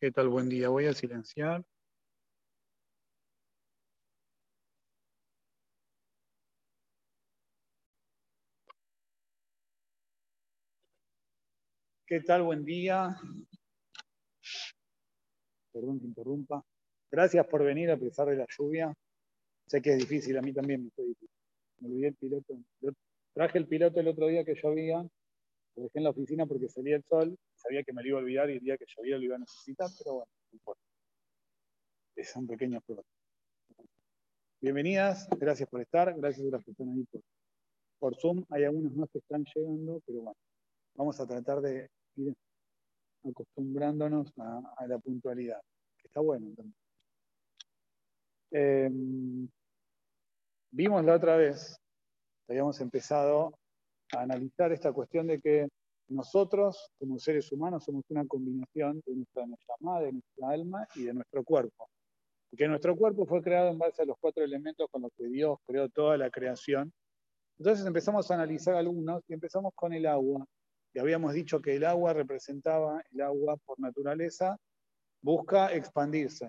¿Qué tal? Buen día. Voy a silenciar. ¿Qué tal? Buen día. Perdón que interrumpa. Gracias por venir a pesar de la lluvia. Sé que es difícil, a mí también me fue difícil. Me olvidé el piloto. traje el piloto el otro día que llovía, lo dejé en la oficina porque salía el sol, sabía que me lo iba a olvidar y el día que llovía lo iba a necesitar, pero bueno, no importa. Es un pequeño problema. Bienvenidas, gracias por estar, gracias a las que están ahí por Zoom. Hay algunos más que están llegando, pero bueno, vamos a tratar de ir acostumbrándonos a, la puntualidad, que está bueno. Em, vimos la otra vez, habíamos empezado a analizar esta cuestión de que nosotros, como seres humanos, somos una combinación de nuestra, madre, de nuestra alma y de nuestro cuerpo. Y que nuestro cuerpo fue creado en base a los cuatro elementos con los que Dios creó toda la creación. Entonces empezamos a analizar algunos y empezamos con el agua. Y habíamos dicho que el agua representaba, el agua por naturaleza, busca expandirse.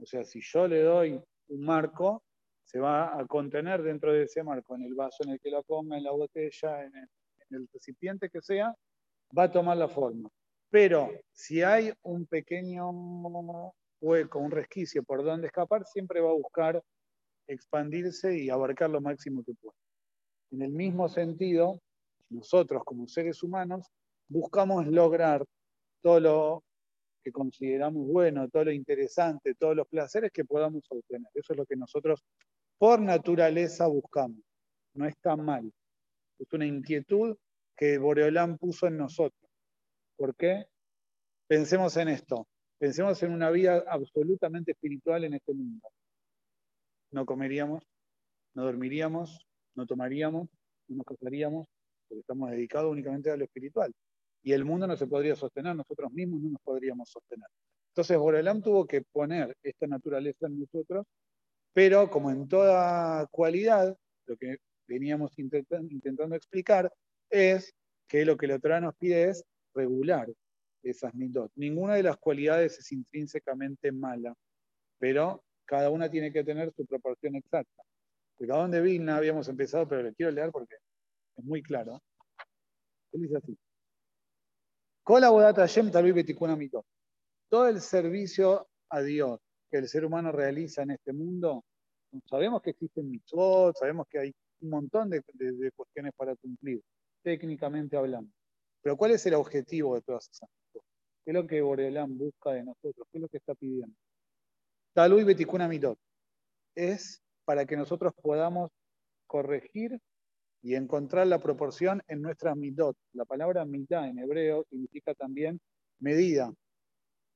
O sea, si yo le doy un marco, se va a contener dentro de ese marco, en el vaso en el que la ponga, en la botella, en el, recipiente que sea, va a tomar la forma. Pero si hay un pequeño hueco, un resquicio por donde escapar, siempre va a buscar expandirse y abarcar lo máximo que pueda. En el mismo sentido, nosotros como seres humanos buscamos lograr todo lo que consideramos bueno, todo lo interesante, todos los placeres que podamos obtener. Eso es lo que nosotros por naturaleza buscamos. No está mal. Es una inquietud que Boreolán puso en nosotros. ¿Por qué? Pensemos en esto. Pensemos en una vida absolutamente espiritual en este mundo. No comeríamos, no dormiríamos, no tomaríamos, no nos casaríamos, porque estamos dedicados únicamente a lo espiritual. Y el mundo no se podría sostener, nosotros mismos no nos podríamos sostener. Entonces, Boreolán tuvo que poner esta naturaleza en nosotros pero como en toda cualidad, lo que veníamos intentando, explicar es que lo que la Torah nos pide es regular esas mitot. Ninguna de las cualidades es intrínsecamente mala, pero cada una tiene que tener su proporción exacta. El Gadón de Vilna habíamos empezado, pero le quiero leer porque muy claro. Él dice así. Todo el servicio a Dios que el ser humano realiza en este mundo, sabemos que existen mitzvot, sabemos que hay un montón de, cuestiones para cumplir, técnicamente hablando. Pero ¿cuál es el objetivo de todas esas cosas? ¿Qué es lo que Borelán busca de nosotros? ¿Qué es lo que está pidiendo? Talui Betikuna Mitot. Es para que nosotros podamos corregir y encontrar la proporción en nuestras mitot. La palabra mitad en hebreo significa también medida,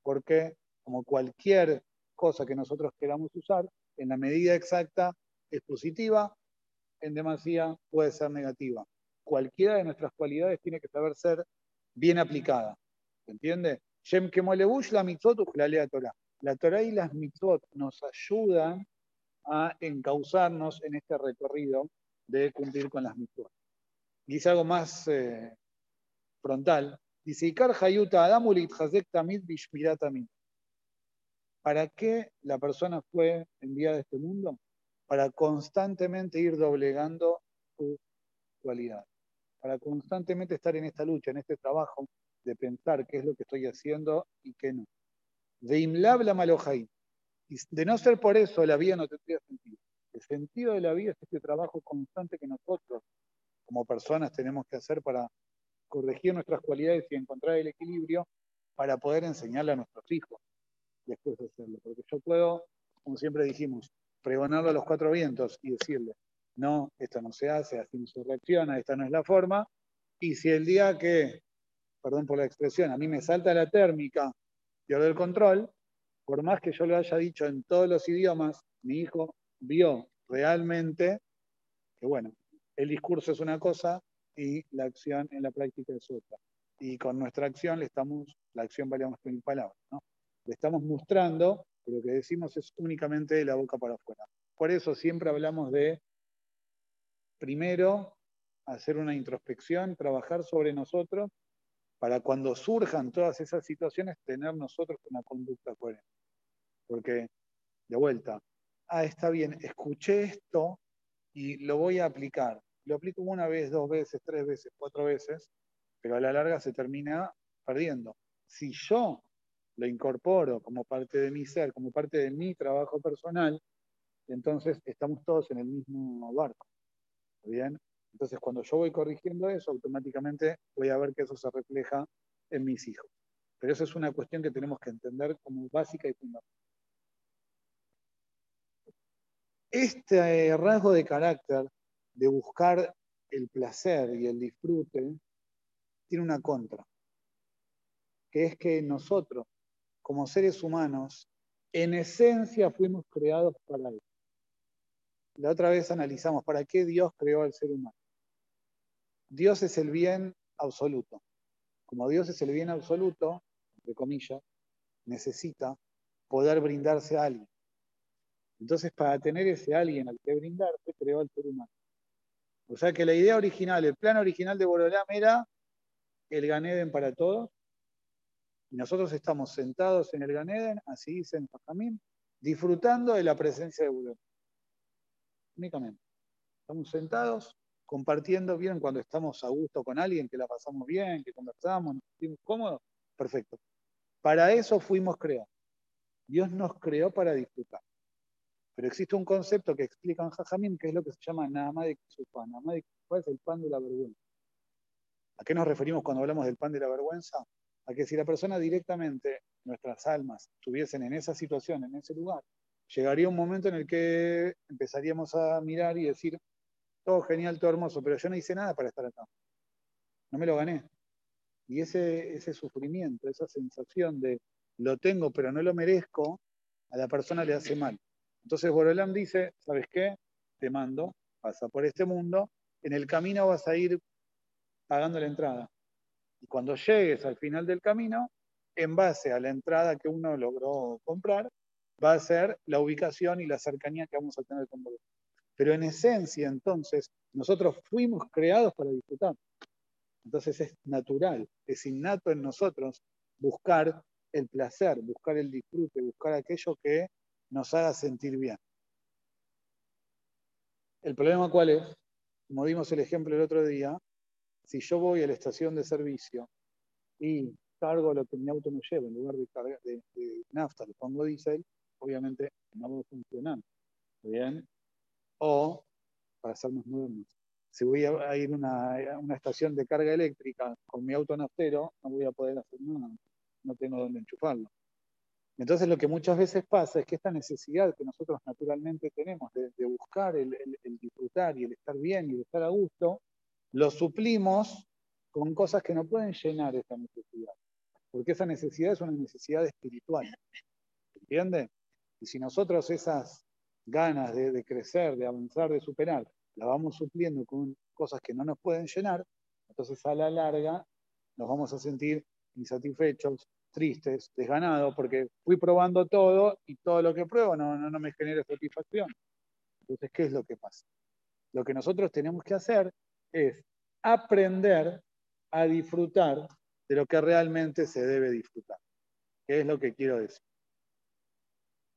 porque como cualquier cosa que nosotros queramos usar, en la medida exacta es positiva, en demasía puede ser negativa. Cualquiera de nuestras cualidades tiene que saber ser bien aplicada. ¿Se entiende? la mitzvot la Torah. La Torah y las mitzvot nos ayudan a encauzarnos en este recorrido de cumplir con las mitzvot. Dice algo más eh, frontal. Dice. ¿Para qué la persona fue enviada a este mundo? Para constantemente ir doblegando su cualidad, para constantemente estar en esta lucha, en este trabajo de pensar qué es lo que estoy haciendo y qué no. De imlab la malojai. Y de no ser por eso, la vida no tendría sentido. El sentido de la vida es este trabajo constante que nosotros, como personas, tenemos que hacer para corregir nuestras cualidades y encontrar el equilibrio para poder enseñarle a nuestros hijos, después de hacerlo. Porque yo puedo, como siempre dijimos, pregonarlo a los cuatro vientos y decirle, no, esto no se hace, así no reacciona, esta no es la forma. Y si el día que, perdón por la expresión, a mí me salta la térmica, pierdo el control, por más que yo lo haya dicho en todos los idiomas, mi hijo vio realmente que, bueno, el discurso es una cosa y la acción en la práctica es otra. Y con nuestra acción le estamos, la acción vale más que mil palabras, ¿no? Le estamos mostrando que lo que decimos es únicamente de la boca para afuera. Por eso siempre hablamos de, primero, hacer una introspección, trabajar sobre nosotros, para cuando surjan todas esas situaciones, tener nosotros una conducta coherente. Porque, de vuelta, ah, está bien, escuché esto y lo voy a aplicar. Lo aplico una vez, dos veces, tres veces, cuatro veces, pero a la larga se termina perdiendo. Si yo lo incorporo como parte de mi ser, como parte de mi trabajo personal, entonces estamos todos en el mismo barco. ¿Bien? Entonces, cuando yo voy corrigiendo eso, automáticamente voy a ver que eso se refleja en mis hijos. Pero eso es una cuestión que tenemos que entender como básica y fundamental. Este rasgo de carácter de buscar el placer y el disfrute tiene una contra, que es que nosotros, como seres humanos, en esencia fuimos creados para eso. La otra vez analizamos para qué Dios creó al ser humano. Dios es el bien absoluto. Como Dios es el bien absoluto, entre comillas, necesita poder brindarse a alguien. Entonces, para tener ese alguien al que brindarse, creó al ser humano. O sea que la idea original, el plan original de Borolam era el Ganeden para todos. Y nosotros estamos sentados en el Ganeden, así dice en Fajamín, disfrutando de la presencia de Borolam. Únicamente. Estamos sentados compartiendo bien cuando estamos a gusto con alguien, que la pasamos bien, que conversamos, nos sentimos cómodos, perfecto. Para eso fuimos creados. Dios nos creó para disfrutar. Pero existe un concepto que explica en Jajamín, que es lo que se llama Nama de Kisufá. Nama de Kisufá es el pan de la vergüenza. ¿A qué nos referimos cuando hablamos del pan de la vergüenza? A que si la persona directamente, nuestras almas, estuviesen en esa situación, en ese lugar, llegaría un momento en el que empezaríamos a mirar y decir, todo genial, todo hermoso, pero yo no hice nada para estar acá. No me lo gané. Y ese, ese sufrimiento, esa sensación de lo tengo pero no lo merezco, a la persona le hace mal. Entonces Borolam dice, ¿sabes qué? Te mando, pasa por este mundo, en el camino vas a ir pagando la entrada. Y cuando llegues al final del camino, en base a la entrada que uno logró comprar, va a ser la ubicación y la cercanía que vamos a tener con vos. Pero en esencia, entonces, nosotros fuimos creados para disfrutar. Entonces es natural, es innato en nosotros buscar el placer, buscar el disfrute, buscar aquello que nos haga sentir bien. El problema cuál es, como dimos el ejemplo el otro día, si yo voy a la estación de servicio y cargo lo que mi auto me lleva, en lugar de, cargar, de, nafta, le pongo diésel, obviamente no va a funcionar. ¿Bien? O, para ser más modernos, si voy a ir a una, estación de carga eléctrica con mi auto naftero, no voy a poder hacer nada, no tengo dónde enchufarlo. Entonces lo que muchas veces pasa es que esta necesidad que nosotros naturalmente tenemos de, buscar el, disfrutar y el estar bien y el estar a gusto, lo suplimos con cosas que no pueden llenar esa necesidad. Porque esa necesidad es una necesidad espiritual. ¿Entiende? Y si nosotros esas ganas de, crecer, de avanzar, de superar, la vamos supliendo con cosas que no nos pueden llenar, entonces a la larga nos vamos a sentir insatisfechos, tristes, desganados, porque fui probando todo y todo lo que pruebo no, no, no me genera satisfacción. Entonces, ¿qué es lo que pasa? Lo que nosotros tenemos que hacer es aprender a disfrutar de lo que realmente se debe disfrutar. ¿Qué es lo que quiero decir?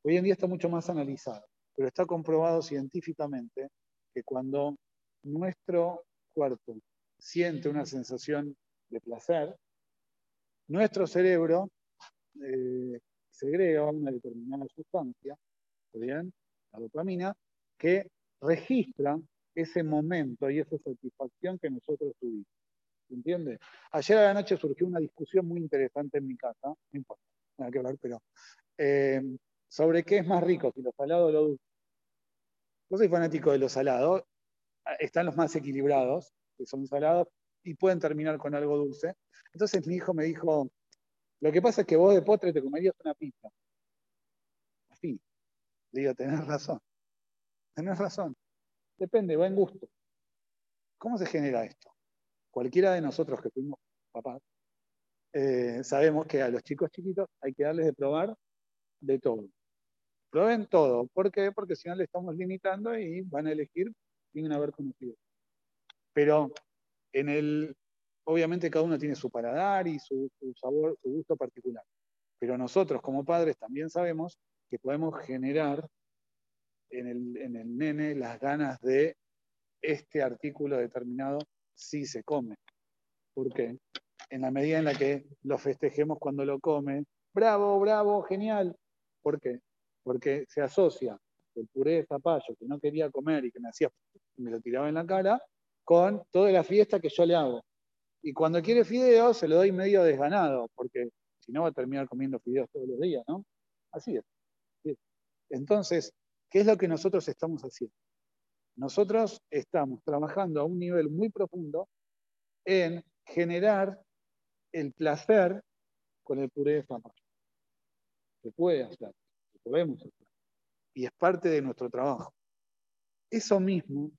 Hoy en día está mucho más analizado pero está comprobado científicamente que cuando nuestro cuerpo siente una sensación de placer, nuestro cerebro eh, segrega una determinada sustancia, bien? la dopamina, que registra ese momento y esa satisfacción que nosotros tuvimos. ¿Entiende? Ayer a la noche surgió una discusión muy interesante en mi casa, no importa, nada que hablar, pero eh, sobre qué es más rico, si lo salado o lo dulce. Yo soy fanático de los salados. Ah, están los más equilibrados, que son salados, y pueden terminar con algo dulce. Entonces mi hijo me dijo, lo que pasa es que vos de postre te comerías una pizza. así. Le digo, tenés razón. Tenés razón. Depende, va en gusto. ¿Cómo se genera esto? Cualquiera de nosotros que fuimos papás, eh, sabemos que a los chicos chiquitos hay que darles de probar de todo. Prueben todo. ¿Por qué? Porque si no le estamos limitando y van a elegir sin haber conocido. Pero en el, obviamente cada uno tiene su paladar y su, sabor, su gusto particular. Pero nosotros como padres también sabemos que podemos generar en el, en el nene las ganas de este artículo determinado si se come. ¿Por qué? En la medida en la que lo festejemos cuando lo come, bravo, bravo, genial. ¿Por qué? Porque se asocia el puré de zapallo que no quería comer y que me hacía, me lo tiraba en la cara, con toda la fiesta que yo le hago. Y cuando quiere fideos, se lo doy medio desganado, porque si no va a terminar comiendo fideos todos los días, ¿no? Así es. Entonces, ¿qué es lo que nosotros estamos haciendo? Nosotros estamos trabajando a un nivel muy profundo en generar el placer con el puré de zapallo. Se puede hacer, se podemos hacer. Y es parte de nuestro trabajo. Eso mismo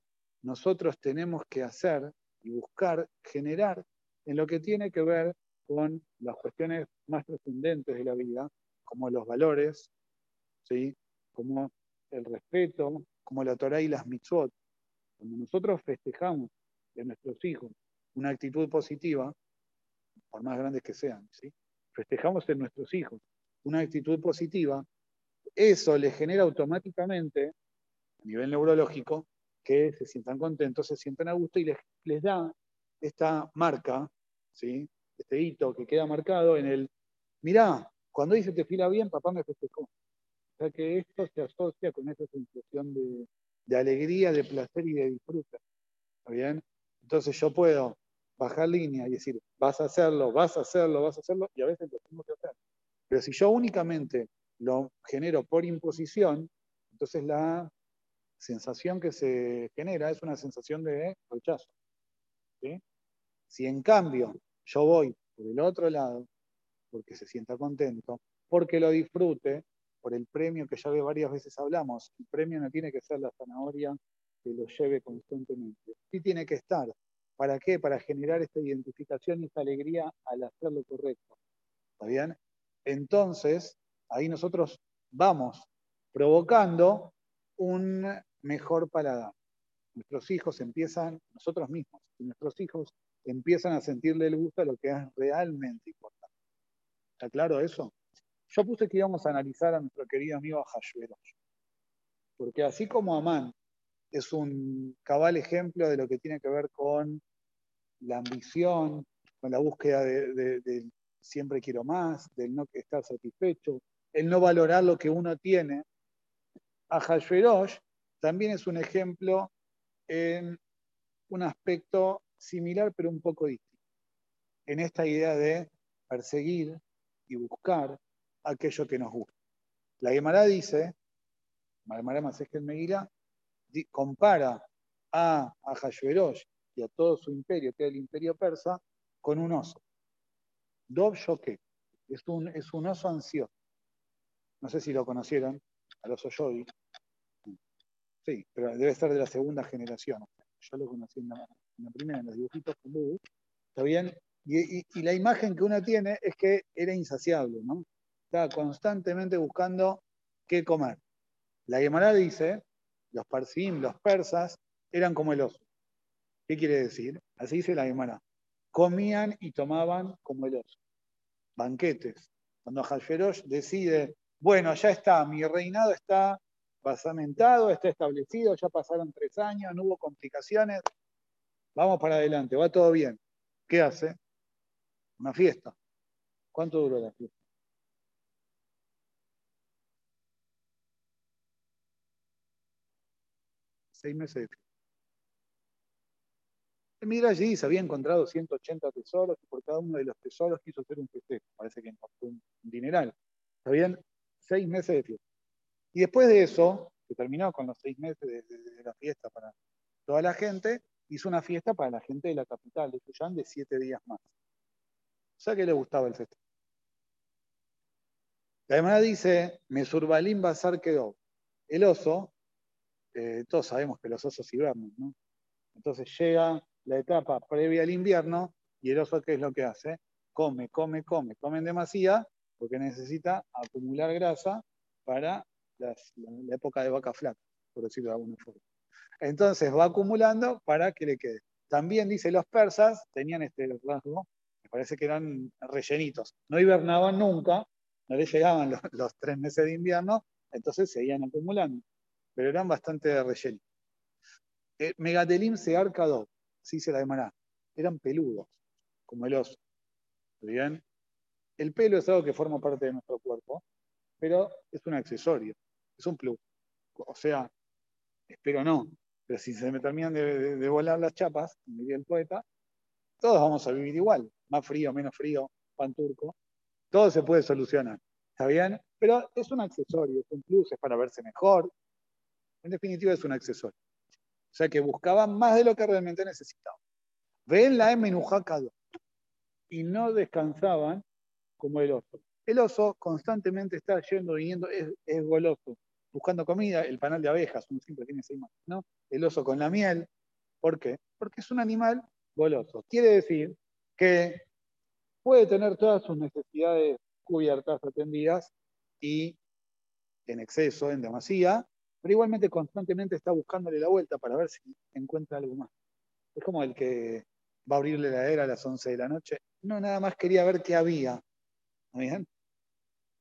nosotros tenemos que hacer y buscar generar en lo que tiene que ver con las cuestiones más trascendentes de la vida, como los valores, ¿sí? como el respeto, como la Torah y las mitzvot. Cuando nosotros festejamos de nuestros hijos una actitud positiva, por más grandes que sean, ¿sí? festejamos en nuestros hijos una actitud positiva, eso les genera automáticamente, a nivel neurológico, que se sientan contentos, se sientan a gusto y les, les da esta marca, ¿sí? este hito que queda marcado en el, mirá, cuando dice te fila bien, papá me festejó. O sea que esto se asocia con esa sensación de, alegría, de placer y de disfrute. ¿Está bien? Entonces yo puedo bajar línea y decir, vas a hacerlo, vas a hacerlo, vas a hacerlo, y a veces lo tengo que hacer. Pero si yo únicamente lo genero por imposición, entonces la sensación que se genera es una sensación de rechazo. ¿sí? Si en cambio yo voy por el otro lado, porque se sienta contento, porque lo disfrute, por el premio que ya varias veces hablamos, el premio no tiene que ser la zanahoria que lo lleve constantemente. Sí tiene que estar. ¿Para qué? Para generar esta identificación y esta alegría al hacer lo correcto. ¿Está bien? Entonces, ahí nosotros vamos provocando un mejor paladar. Nuestros hijos empiezan, nosotros mismos, nuestros hijos empiezan a sentirle el gusto a lo que es realmente importante. ¿Está claro eso? Yo puse que íbamos a analizar a nuestro querido amigo Hashverosh. Porque así como Amán es un cabal ejemplo de lo que tiene que ver con la ambición, con la búsqueda de, siempre quiero más, del no estar satisfecho, el no valorar lo que uno tiene, a Hashverosh también es un ejemplo en un aspecto similar pero un poco distinto. En esta idea de perseguir y buscar aquello que nos gusta. La Gemara dice, la Gemara Masejet Meguila, compara a, a y a todo su imperio, que es el imperio persa, con un oso. Dov Shoke. Es un, es un oso ansioso. No sé si lo conocieron, al oso Yogi. Sí, pero debe ser de la segunda generación. Yo lo conocí en la, la primera, los dibujitos con ¿está bien? Y, la imagen que uno tiene es que era insaciable, ¿no? Estaba constantemente buscando qué comer. La Gemara dice, los parsim, los persas, eran como el oso. ¿Qué quiere decir? Así dice la Gemara. Comían y tomaban como el oso. Banquetes. Cuando Hashverosh decide, bueno, ya está, mi reinado está basamentado, está establecido, ya pasaron tres años, no hubo complicaciones, Vamos para adelante, va todo bien. ¿Qué hace? Una fiesta. ¿Cuánto duró la fiesta? Seis meses de fiesta. El allí se había encontrado 180 tesoros y por cada uno de los tesoros quiso hacer un festejo. Parece que encontró un dineral. Habían seis meses de fiesta. Y después de eso, que terminó con los seis meses de la fiesta para toda la gente, hizo una fiesta para la gente de la capital de Tuyán de siete días más. O sea que le gustaba el festejo. La hermana dice, Mesurbalim Bazar quedó. El oso, eh, todos sabemos que los osos hibernan, ¿no? Entonces llega la etapa previa al invierno y el oso, ¿qué es lo que hace? Come, come, come, come en demasía porque necesita acumular grasa para la, época de vaca flaca, por decirlo de alguna forma. Entonces va acumulando para que le quede. También dice los persas, tenían este rasgo, me parece que eran rellenitos. No hibernaban nunca, no les llegaban los, tres meses de invierno, entonces seguían acumulando. Pero eran bastante rellenitos. Eh, Megatelim se arcado, así se la llamará. Eran peludos, como el oso. ¿Bien? El pelo es algo que forma parte de nuestro cuerpo, pero es un accesorio, es un plus. O sea, espero no, pero si se me terminan de, volar las chapas, diría el poeta, todos vamos a vivir igual, más frío, menos frío, pan turco, todo se puede solucionar, ¿está bien? Pero es un accesorio, es un plus, es para verse mejor, en definitiva es un accesorio. O sea que buscaban más de lo que realmente necesitaban. Ven la M y no descansaban como el oso. El oso constantemente está yendo, viniendo, es goloso buscando comida, el panal de abejas, uno siempre tiene esa imagen, ¿no? El oso con la miel. ¿Por qué? Porque es un animal goloso. Quiere decir que puede tener todas sus necesidades cubiertas, atendidas y en exceso, en demasía, pero igualmente constantemente está buscándole la vuelta para ver si encuentra algo más. Es como el que va a abrirle la heladera a las 11 de la noche. No, nada más quería ver qué había. ¿Bien?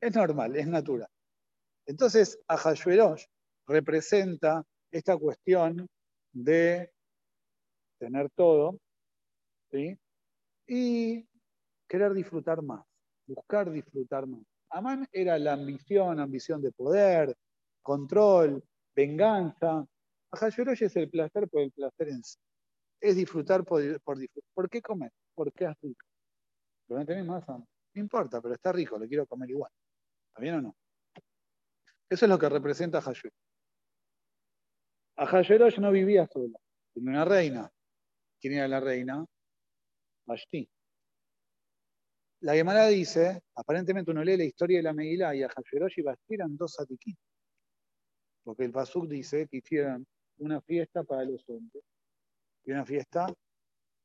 Es normal, es natural. Entonces, Ahasverosh representa esta cuestión de tener todo y querer disfrutar más, buscar disfrutar más. Amán era la ambición, ambición de poder, control, venganza. Ahasverosh es el placer por el placer en sí. Es disfrutar por, disfrutar. ¿Por qué comer? Porque es rico. Pero no tenés más No importa, pero está rico, lo quiero comer igual. ¿Está bien o no? Eso es lo que representa a Ahasverosh no vivía sola, tenía una reina. ¿Quién era la reina? Vashti. La Gemara dice, aparentemente uno lee la historia de la Megilá y Ahasverosh y Vashti eran dos atiquitos. Porque el Pasuk dice que hicieron una fiesta para los hombres y una fiesta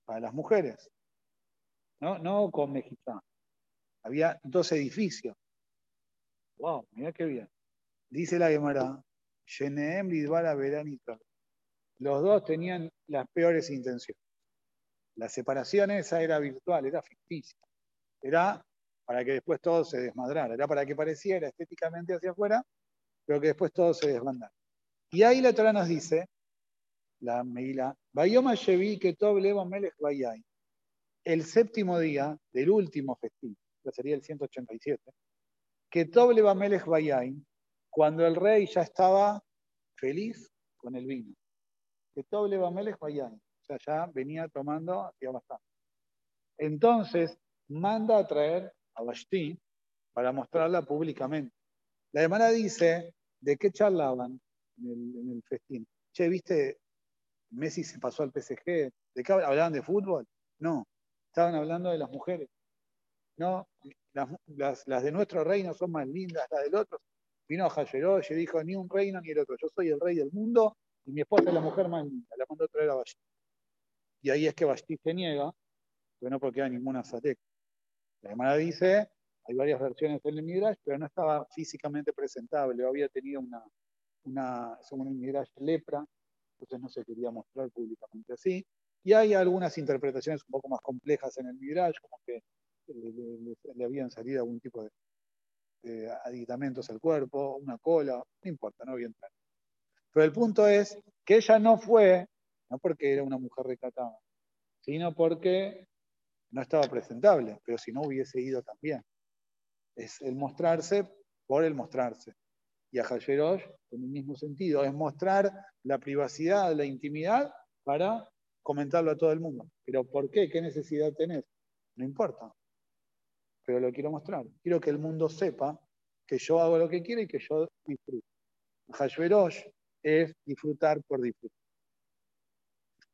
para las mujeres. No, no con mexicano. Había dos edificios. Wow, mira qué bien. Dice la Gemara, Sheneem Lidbara Veranita. Los dos tenían las peores intenciones. La separación esa era virtual, era ficticia. Era para que después todo se desmadrara. Era para que pareciera estéticamente hacia afuera, pero que después todo se desbandara. Y ahí la Torah nos dice, la Meila, Bayoma Shevi Ketov Levo Melech Bayay. El séptimo día del último festín, que sería el 187, Ketov Levo Melech Bayay, cuando el rey ya estaba feliz con el vino. Que Toble Bamelech O sea, ya venía tomando hacía bastante. Entonces, manda a traer a Vashti para mostrarla públicamente. La hermana dice, ¿de qué charlaban en el, festín? Che, ¿viste? Messi se pasó al PSG. ¿De qué hablaban de fútbol? No, estaban hablando de las mujeres. No, las, las de nuestro reino son más lindas, las del otro Vino a y dijo, ni un reino ni el otro, yo soy el rey del mundo y mi esposa es la mujer más linda, la mandó a traer a Vashti. Y ahí es que Vashti se niega, pero no porque haya ninguna Zatek. La hermana dice, hay varias versiones en el Midrash, pero no estaba físicamente presentable, había tenido una, una según el Midrash, lepra, entonces no se quería mostrar públicamente así. Y hay algunas interpretaciones un poco más complejas en el Midrash, como que le habían salido algún tipo de eh, aditamentos al cuerpo, una cola, no importa, no bien Pero el punto es que ella no fue, no porque era una mujer recatada, sino porque no estaba presentable, pero si no hubiese ido también. Es el mostrarse por el mostrarse. Y a Hayerosh, en el mismo sentido, es mostrar la privacidad, la intimidad para comentarlo a todo el mundo. Pero ¿por qué? ¿Qué necesidad tenés? No importa pero lo quiero mostrar. Quiero que el mundo sepa que yo hago lo que quiero y que yo disfruto. Hashverosh es disfrutar por disfrutar.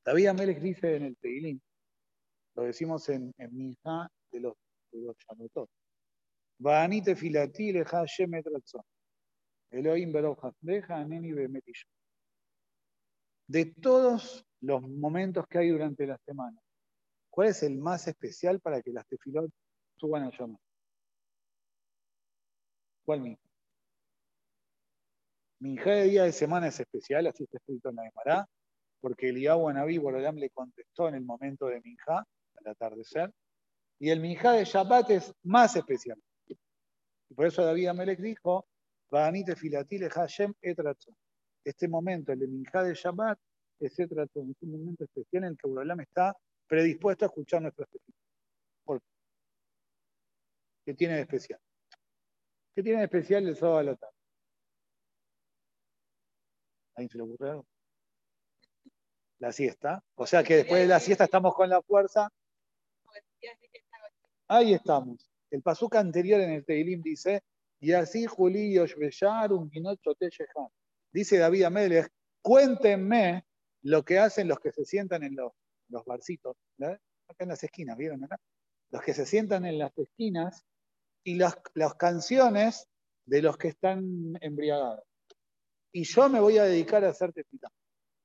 David Amelech dice en el Teilín, lo decimos en, en Misa de los, de los Vaanite filati. Elohim. De todos los momentos que hay durante la semana, ¿cuál es el más especial para que las tefilot suban? ¿Cuál minja? Minja de día de semana es especial, así está escrito en la Gemara, porque el Naví Borolam le contestó en el momento de Minja, al atardecer, y el Minja de Shabbat es más especial. Y por eso David Amelech dijo, Vaanite filatile Hashem etratzon. Este momento, el de Minja de Shabbat, es etratzon, es un momento especial en el que Borolam está predispuesto a escuchar nuestras peticiones. ¿Por qué? ¿Qué tiene de especial? ¿Qué tiene de especial el sábado a la tarde? ¿Alguien se le ocurre algo? La siesta. O sea que después de la siesta estamos con la fuerza. Ahí estamos. El pasuca anterior en el Teilim dice, y así Juli un Dice David Amelech, cuéntenme lo que hacen los que se sientan en los, los barcitos, acá en las esquinas, ¿vieron acá? Los que se sientan en las esquinas y las, las canciones de los que están embriagados. Y yo me voy a dedicar a hacer tefilá.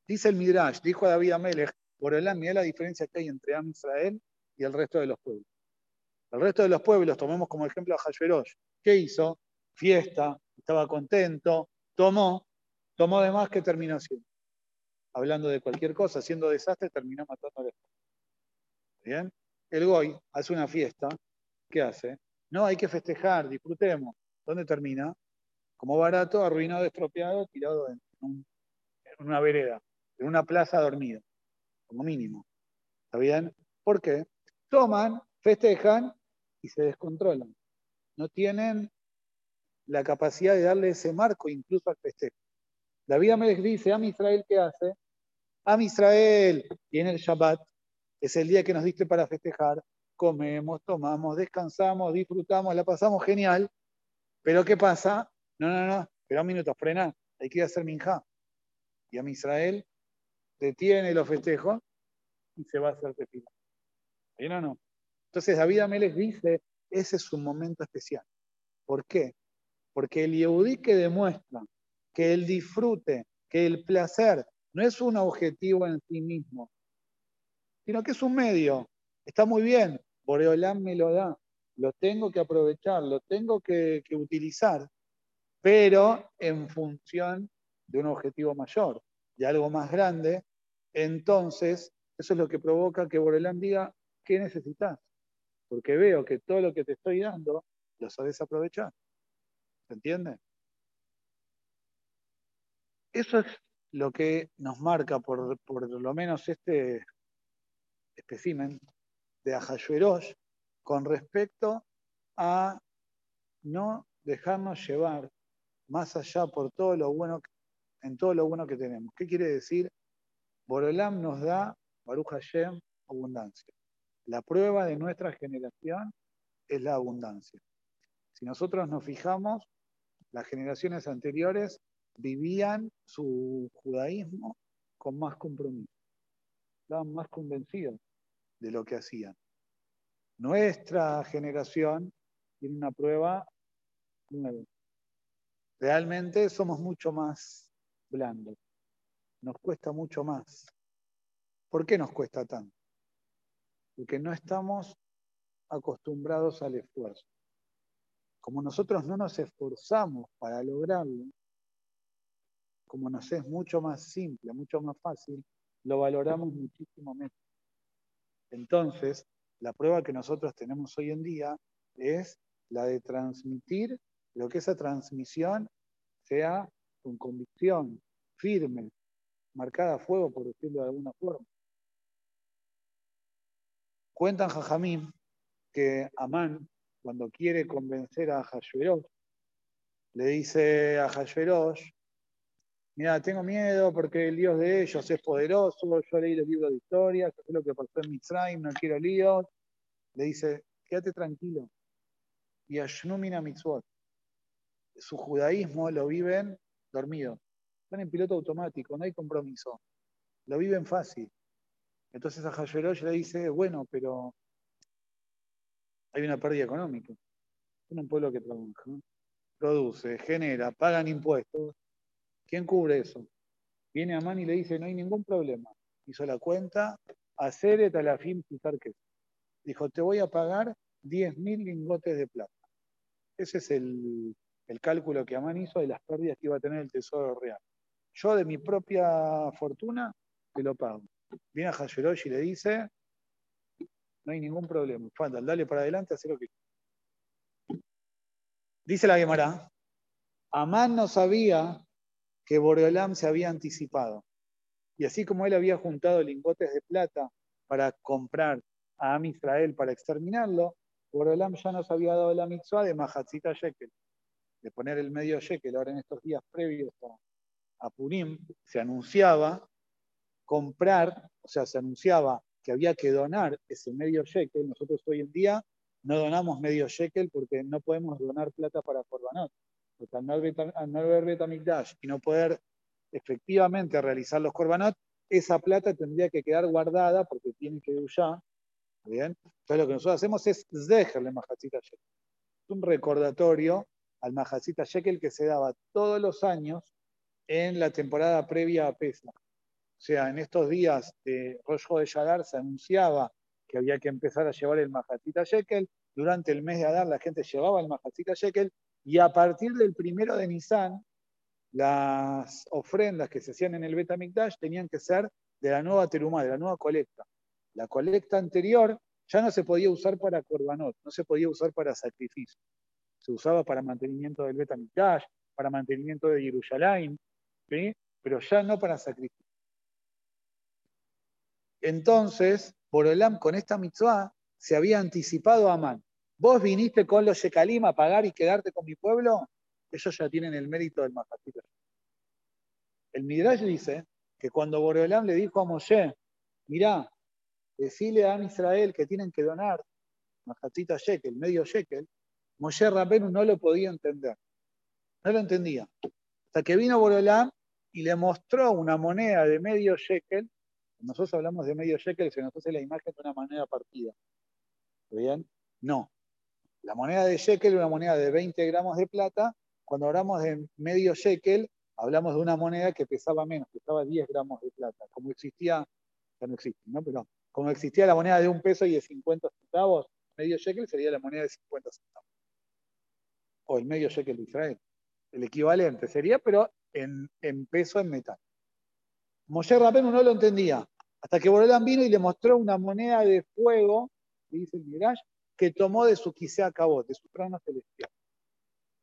Dice el Midrash, dijo David Amelech, por el mira la diferencia que hay entre Am Israel y el resto de los pueblos. El resto de los pueblos, tomemos como ejemplo a Hashverosh. ¿Qué hizo? Fiesta, estaba contento, tomó, tomó de más que terminó haciendo. Hablando de cualquier cosa, haciendo desastre, terminó matando a ¿Bien? El Goy hace una fiesta, ¿qué hace? No, hay que festejar, disfrutemos. ¿Dónde termina? Como barato, arruinado, estropeado, tirado en, una vereda, en una plaza dormido, como mínimo. ¿Está bien? ¿Por qué? Toman, festejan y se descontrolan. No tienen la capacidad de darle ese marco incluso al festejo. David Amelech dice, a Israel, ¿qué hace? A Israel tiene el Shabbat, es el día que nos diste para festejar, comemos, tomamos, descansamos, disfrutamos, la pasamos genial. Pero ¿qué pasa? No, no, no, pero un minuto, frena, hay que hacer minja. Y a Israel detiene los festejos y se va a hacer tefila. ¿Bien o no? Entonces David Amelech dice, ese es un momento especial. ¿Por qué? Porque el Yehudí que demuestra que el disfrute, que el placer no es un objetivo en sí mismo, sino que es un medio. Está muy bien, Boreolán me lo da, lo tengo que aprovechar, lo tengo que, utilizar, pero en función de un objetivo mayor, de algo más grande, entonces eso es lo que provoca que Borelán diga, ¿qué necesitas? Porque veo que todo lo que te estoy dando lo sabes aprovechar. ¿Se entiende? Eso es lo que nos marca por, por lo menos este espécimen de Ahasuerosh con respecto a no dejarnos llevar más allá por todo lo bueno, en todo lo bueno que tenemos. ¿Qué quiere decir? Borolam nos da, Baruch Hashem, abundancia. La prueba de nuestra generación es la abundancia. Si nosotros nos fijamos, las generaciones anteriores vivían su judaísmo con más compromiso, estaban más convencidos de lo que hacían. Nuestra generación tiene una prueba nueva. Realmente somos mucho más blandos. Nos cuesta mucho más. ¿Por qué nos cuesta tanto? Porque no estamos acostumbrados al esfuerzo. Como nosotros no nos esforzamos para lograrlo, como nos es mucho más simple, mucho más fácil, lo valoramos muchísimo menos. Entonces, la prueba que nosotros tenemos hoy en día es la de transmitir lo que esa transmisión sea con convicción, firme, marcada a fuego, por decirlo de alguna forma. Cuentan Jajamín que Amán, cuando quiere convencer a Hashverosh, le dice a Hashverosh, mira, tengo miedo porque el Dios de ellos es poderoso, yo leí los libros de historia, sé lo que pasó en Mitzrayim, no quiero líos. Le dice, quédate tranquilo. Y Ashnumina Mitzvot. Su judaísmo lo viven dormido. Están en piloto automático, no hay compromiso. Lo viven fácil. Entonces a Hasherosh le dice, bueno, pero hay una pérdida económica. Es un pueblo que trabaja, produce, genera, pagan impuestos. ¿Quién cubre eso? Viene Amán y le dice, no hay ningún problema. Hizo la cuenta, hacer talafim que Dijo, te voy a pagar 10.000 lingotes de plata. Ese es el, cálculo que Amán hizo de las pérdidas que iba a tener el Tesoro Real. Yo de mi propia fortuna te lo pago. Viene a Hashirosh y le dice, no hay ningún problema. Falta, dale para adelante, hacer lo que Dice la Gemara, Amán no sabía que Boreolam se había anticipado. Y así como él había juntado lingotes de plata para comprar a Am Israel para exterminarlo, Boreolam ya nos había dado la mitzvah de Mahatzita Shekel, de poner el medio Shekel. Ahora en estos días previos a, Purim se anunciaba comprar, o sea, se anunciaba que había que donar ese medio shekel. Nosotros hoy en día no donamos medio shekel porque no podemos donar plata para Corbanot. Al no haber Betamikdash y no poder efectivamente realizar los Corbanot, esa plata tendría que quedar guardada porque tiene que ya. ¿Bien? Entonces lo que nosotros hacemos es Zeherle Mahachita Shekel. Es un recordatorio al Mahachita Shekel que se daba todos los años en la temporada previa a Pesach. O sea, en estos días de Rosh de Shadar se anunciaba que había que empezar a llevar el Majatita Shekel. Durante el mes de Adar la gente llevaba el Majatita Shekel y a partir del primero de Nisan, las ofrendas que se hacían en el Betamikdash tenían que ser de la nueva terumá, de la nueva colecta. La colecta anterior ya no se podía usar para korbanot, no se podía usar para sacrificio. Se usaba para mantenimiento del Betamikdash, para mantenimiento de Jerusalén, pero ya no para sacrificio. Entonces, Borolam con esta mitzvah se había anticipado a Amán. Vos viniste con los Shekalim a pagar y quedarte con mi pueblo, ellos ya tienen el mérito del Mahatita. El Midrash dice que cuando Borolam le dijo a Moshe, mirá, decile a Israel que tienen que donar Mahatita Shekel, medio Shekel, Moshe Rabenu no lo podía entender. No lo entendía. Hasta que vino Borolam y le mostró una moneda de medio shekel nosotros hablamos de medio shekel, se nos hace la imagen de una moneda partida. ¿Bien? No. La moneda de shekel es una moneda de 20 gramos de plata. Cuando hablamos de medio shekel, hablamos de una moneda que pesaba menos, pesaba 10 gramos de plata. Como existía, ya no existe, ¿no? Pero como existía la moneda de un peso y de 50 centavos, medio shekel sería la moneda de 50 centavos. O el medio shekel de Israel. El equivalente sería, pero en, peso en metal. Moshe Rabenu no lo entendía, hasta que Borolán vino y le mostró una moneda de fuego, dice el Mirage, que tomó de su quisea cabot, de su trono celestial.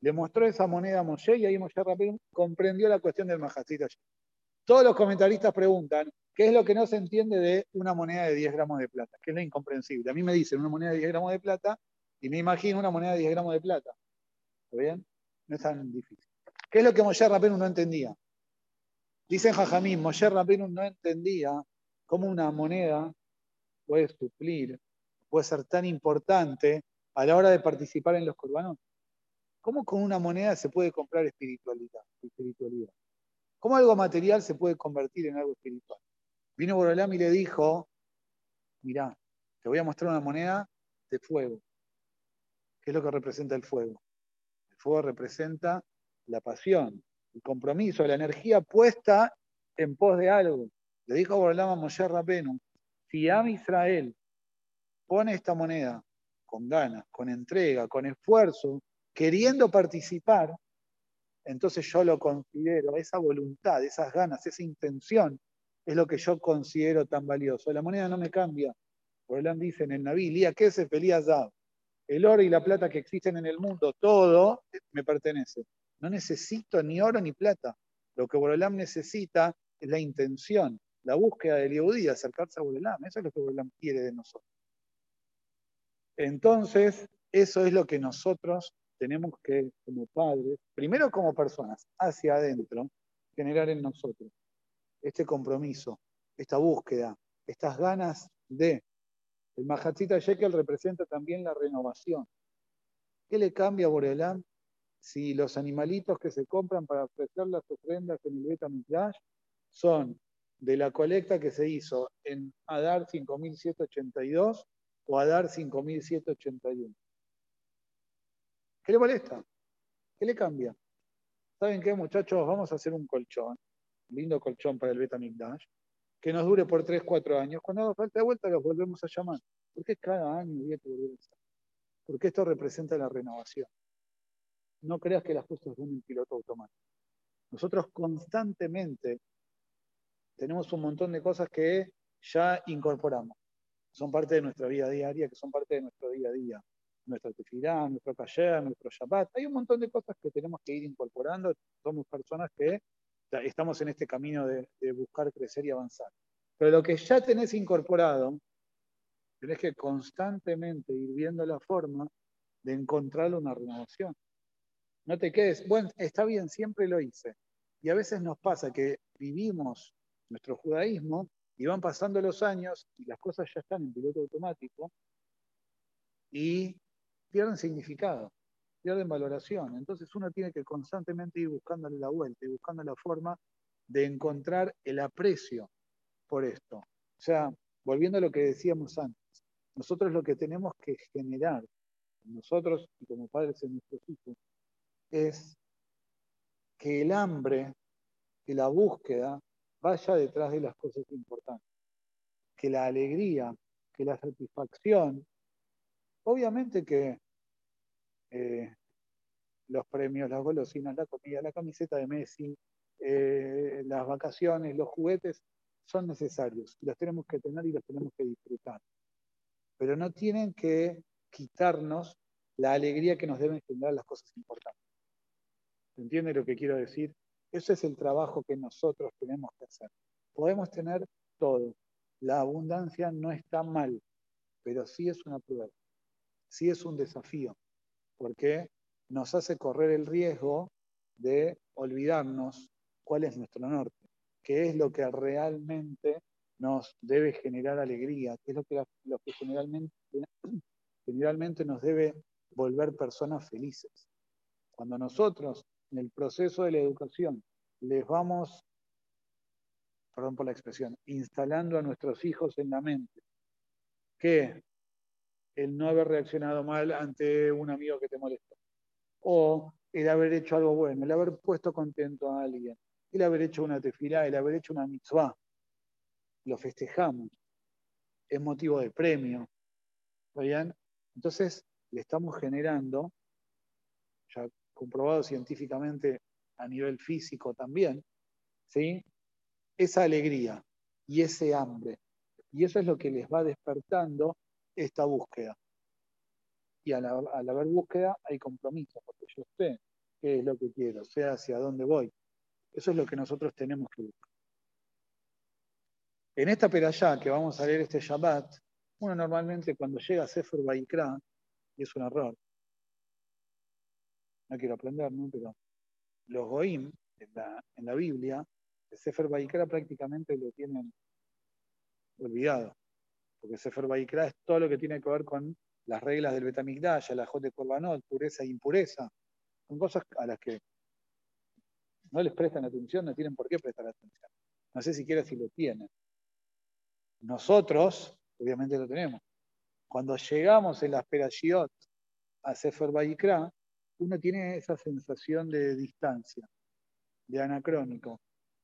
Le mostró esa moneda a Moshe y ahí Moshe Rabenu comprendió la cuestión del Majacita. Todos los comentaristas preguntan, ¿qué es lo que no se entiende de una moneda de 10 gramos de plata? ¿Qué es lo incomprensible? A mí me dicen una moneda de 10 gramos de plata y me imagino una moneda de 10 gramos de plata. ¿Está bien? No es tan difícil. ¿Qué es lo que Moshe Rabenu no entendía? Dicen Jajamín, Moshe Rabbeinu no entendía cómo una moneda puede suplir, puede ser tan importante a la hora de participar en los corbanos. ¿Cómo con una moneda se puede comprar espiritualidad? espiritualidad? ¿Cómo algo material se puede convertir en algo espiritual? Vino Borolam y le dijo, mirá, te voy a mostrar una moneda de fuego. ¿Qué es lo que representa el fuego? El fuego representa la pasión, el compromiso, la energía puesta en pos de algo. Le dijo Borolam a Moshe Rabenu, si Am Israel pone esta moneda con ganas, con entrega, con esfuerzo, queriendo participar, entonces yo lo considero, esa voluntad, esas ganas, esa intención, es lo que yo considero tan valioso. La moneda no me cambia. Borolam dice en el Naví, Lía, ¿qué es el El oro y la plata que existen en el mundo, todo me pertenece. No necesito ni oro ni plata. Lo que Borolam necesita es la intención, la búsqueda del Yehudí, acercarse a Borolam. Eso es lo que Borolam quiere de nosotros. Entonces, eso es lo que nosotros tenemos que, como padres, primero como personas, hacia adentro, generar en nosotros este compromiso, esta búsqueda, estas ganas de. El Mahatzita Shekel representa también la renovación. ¿Qué le cambia a Borelam si los animalitos que se compran para ofrecer las ofrendas en el Beta son de la colecta que se hizo en Adar 5782 o Adar 5781. ¿Qué le molesta? ¿Qué le cambia? ¿Saben qué, muchachos? Vamos a hacer un colchón, un lindo colchón para el Beta Migdash, que nos dure por 3, 4 años. Cuando haga falta de vuelta, los volvemos a llamar. ¿Por qué cada año había que volver a hacer? Porque esto representa la renovación. No creas que las cosas son en piloto automático. Nosotros constantemente tenemos un montón de cosas que ya incorporamos. Son parte de nuestra vida diaria, que son parte de nuestro día a día. Nuestra tefilá, nuestro taller, nuestro shabbat. Hay un montón de cosas que tenemos que ir incorporando. Somos personas que estamos en este camino de, de buscar crecer y avanzar. Pero lo que ya tenés incorporado, tenés que constantemente ir viendo la forma de encontrar una renovación. No te quedes, bueno, está bien, siempre lo hice. Y a veces nos pasa que vivimos nuestro judaísmo y van pasando los años y las cosas ya están en piloto automático y pierden significado, pierden valoración. Entonces uno tiene que constantemente ir buscándole la vuelta y buscando la forma de encontrar el aprecio por esto. O sea, volviendo a lo que decíamos antes, nosotros lo que tenemos que generar, nosotros y como padres de nuestros hijos, es que el hambre, que la búsqueda vaya detrás de las cosas importantes. Que la alegría, que la satisfacción, obviamente que eh, los premios, las golosinas, la comida, la camiseta de Messi, eh, las vacaciones, los juguetes, son necesarios. Los tenemos que tener y los tenemos que disfrutar. Pero no tienen que quitarnos la alegría que nos deben generar las cosas importantes. ¿Entiende lo que quiero decir? Ese es el trabajo que nosotros tenemos que hacer. Podemos tener todo. La abundancia no está mal, pero sí es una prueba, sí es un desafío, porque nos hace correr el riesgo de olvidarnos cuál es nuestro norte, qué es lo que realmente nos debe generar alegría, qué es lo que, lo que generalmente, generalmente nos debe volver personas felices. Cuando nosotros en el proceso de la educación les vamos, perdón por la expresión, instalando a nuestros hijos en la mente que el no haber reaccionado mal ante un amigo que te molesta, o el haber hecho algo bueno, el haber puesto contento a alguien, el haber hecho una tefilá, el haber hecho una mitzvah, lo festejamos, es motivo de premio, bien? Entonces le estamos generando, comprobado científicamente a nivel físico también, ¿sí? esa alegría y ese hambre. Y eso es lo que les va despertando esta búsqueda. Y al, haber búsqueda hay compromiso, porque yo sé qué es lo que quiero, sé hacia dónde voy. Eso es lo que nosotros tenemos que buscar. En esta perayá que vamos a leer este Shabbat, uno normalmente cuando llega a Sefer Baikra, y es un error, no quiero aprender. Pero los Goim en la, Biblia, el Sefer Baikra prácticamente lo tienen olvidado. Porque Sefer Baikra es todo lo que tiene que ver con las reglas del Betamigdash, la J de Korbanot, pureza e impureza. Son cosas a las que no les prestan atención, no tienen por qué prestar atención. No sé siquiera si lo tienen. Nosotros, obviamente lo tenemos. Cuando llegamos en las Perashiot a Sefer Baikra, uno tiene esa sensación de distancia, de anacrónico.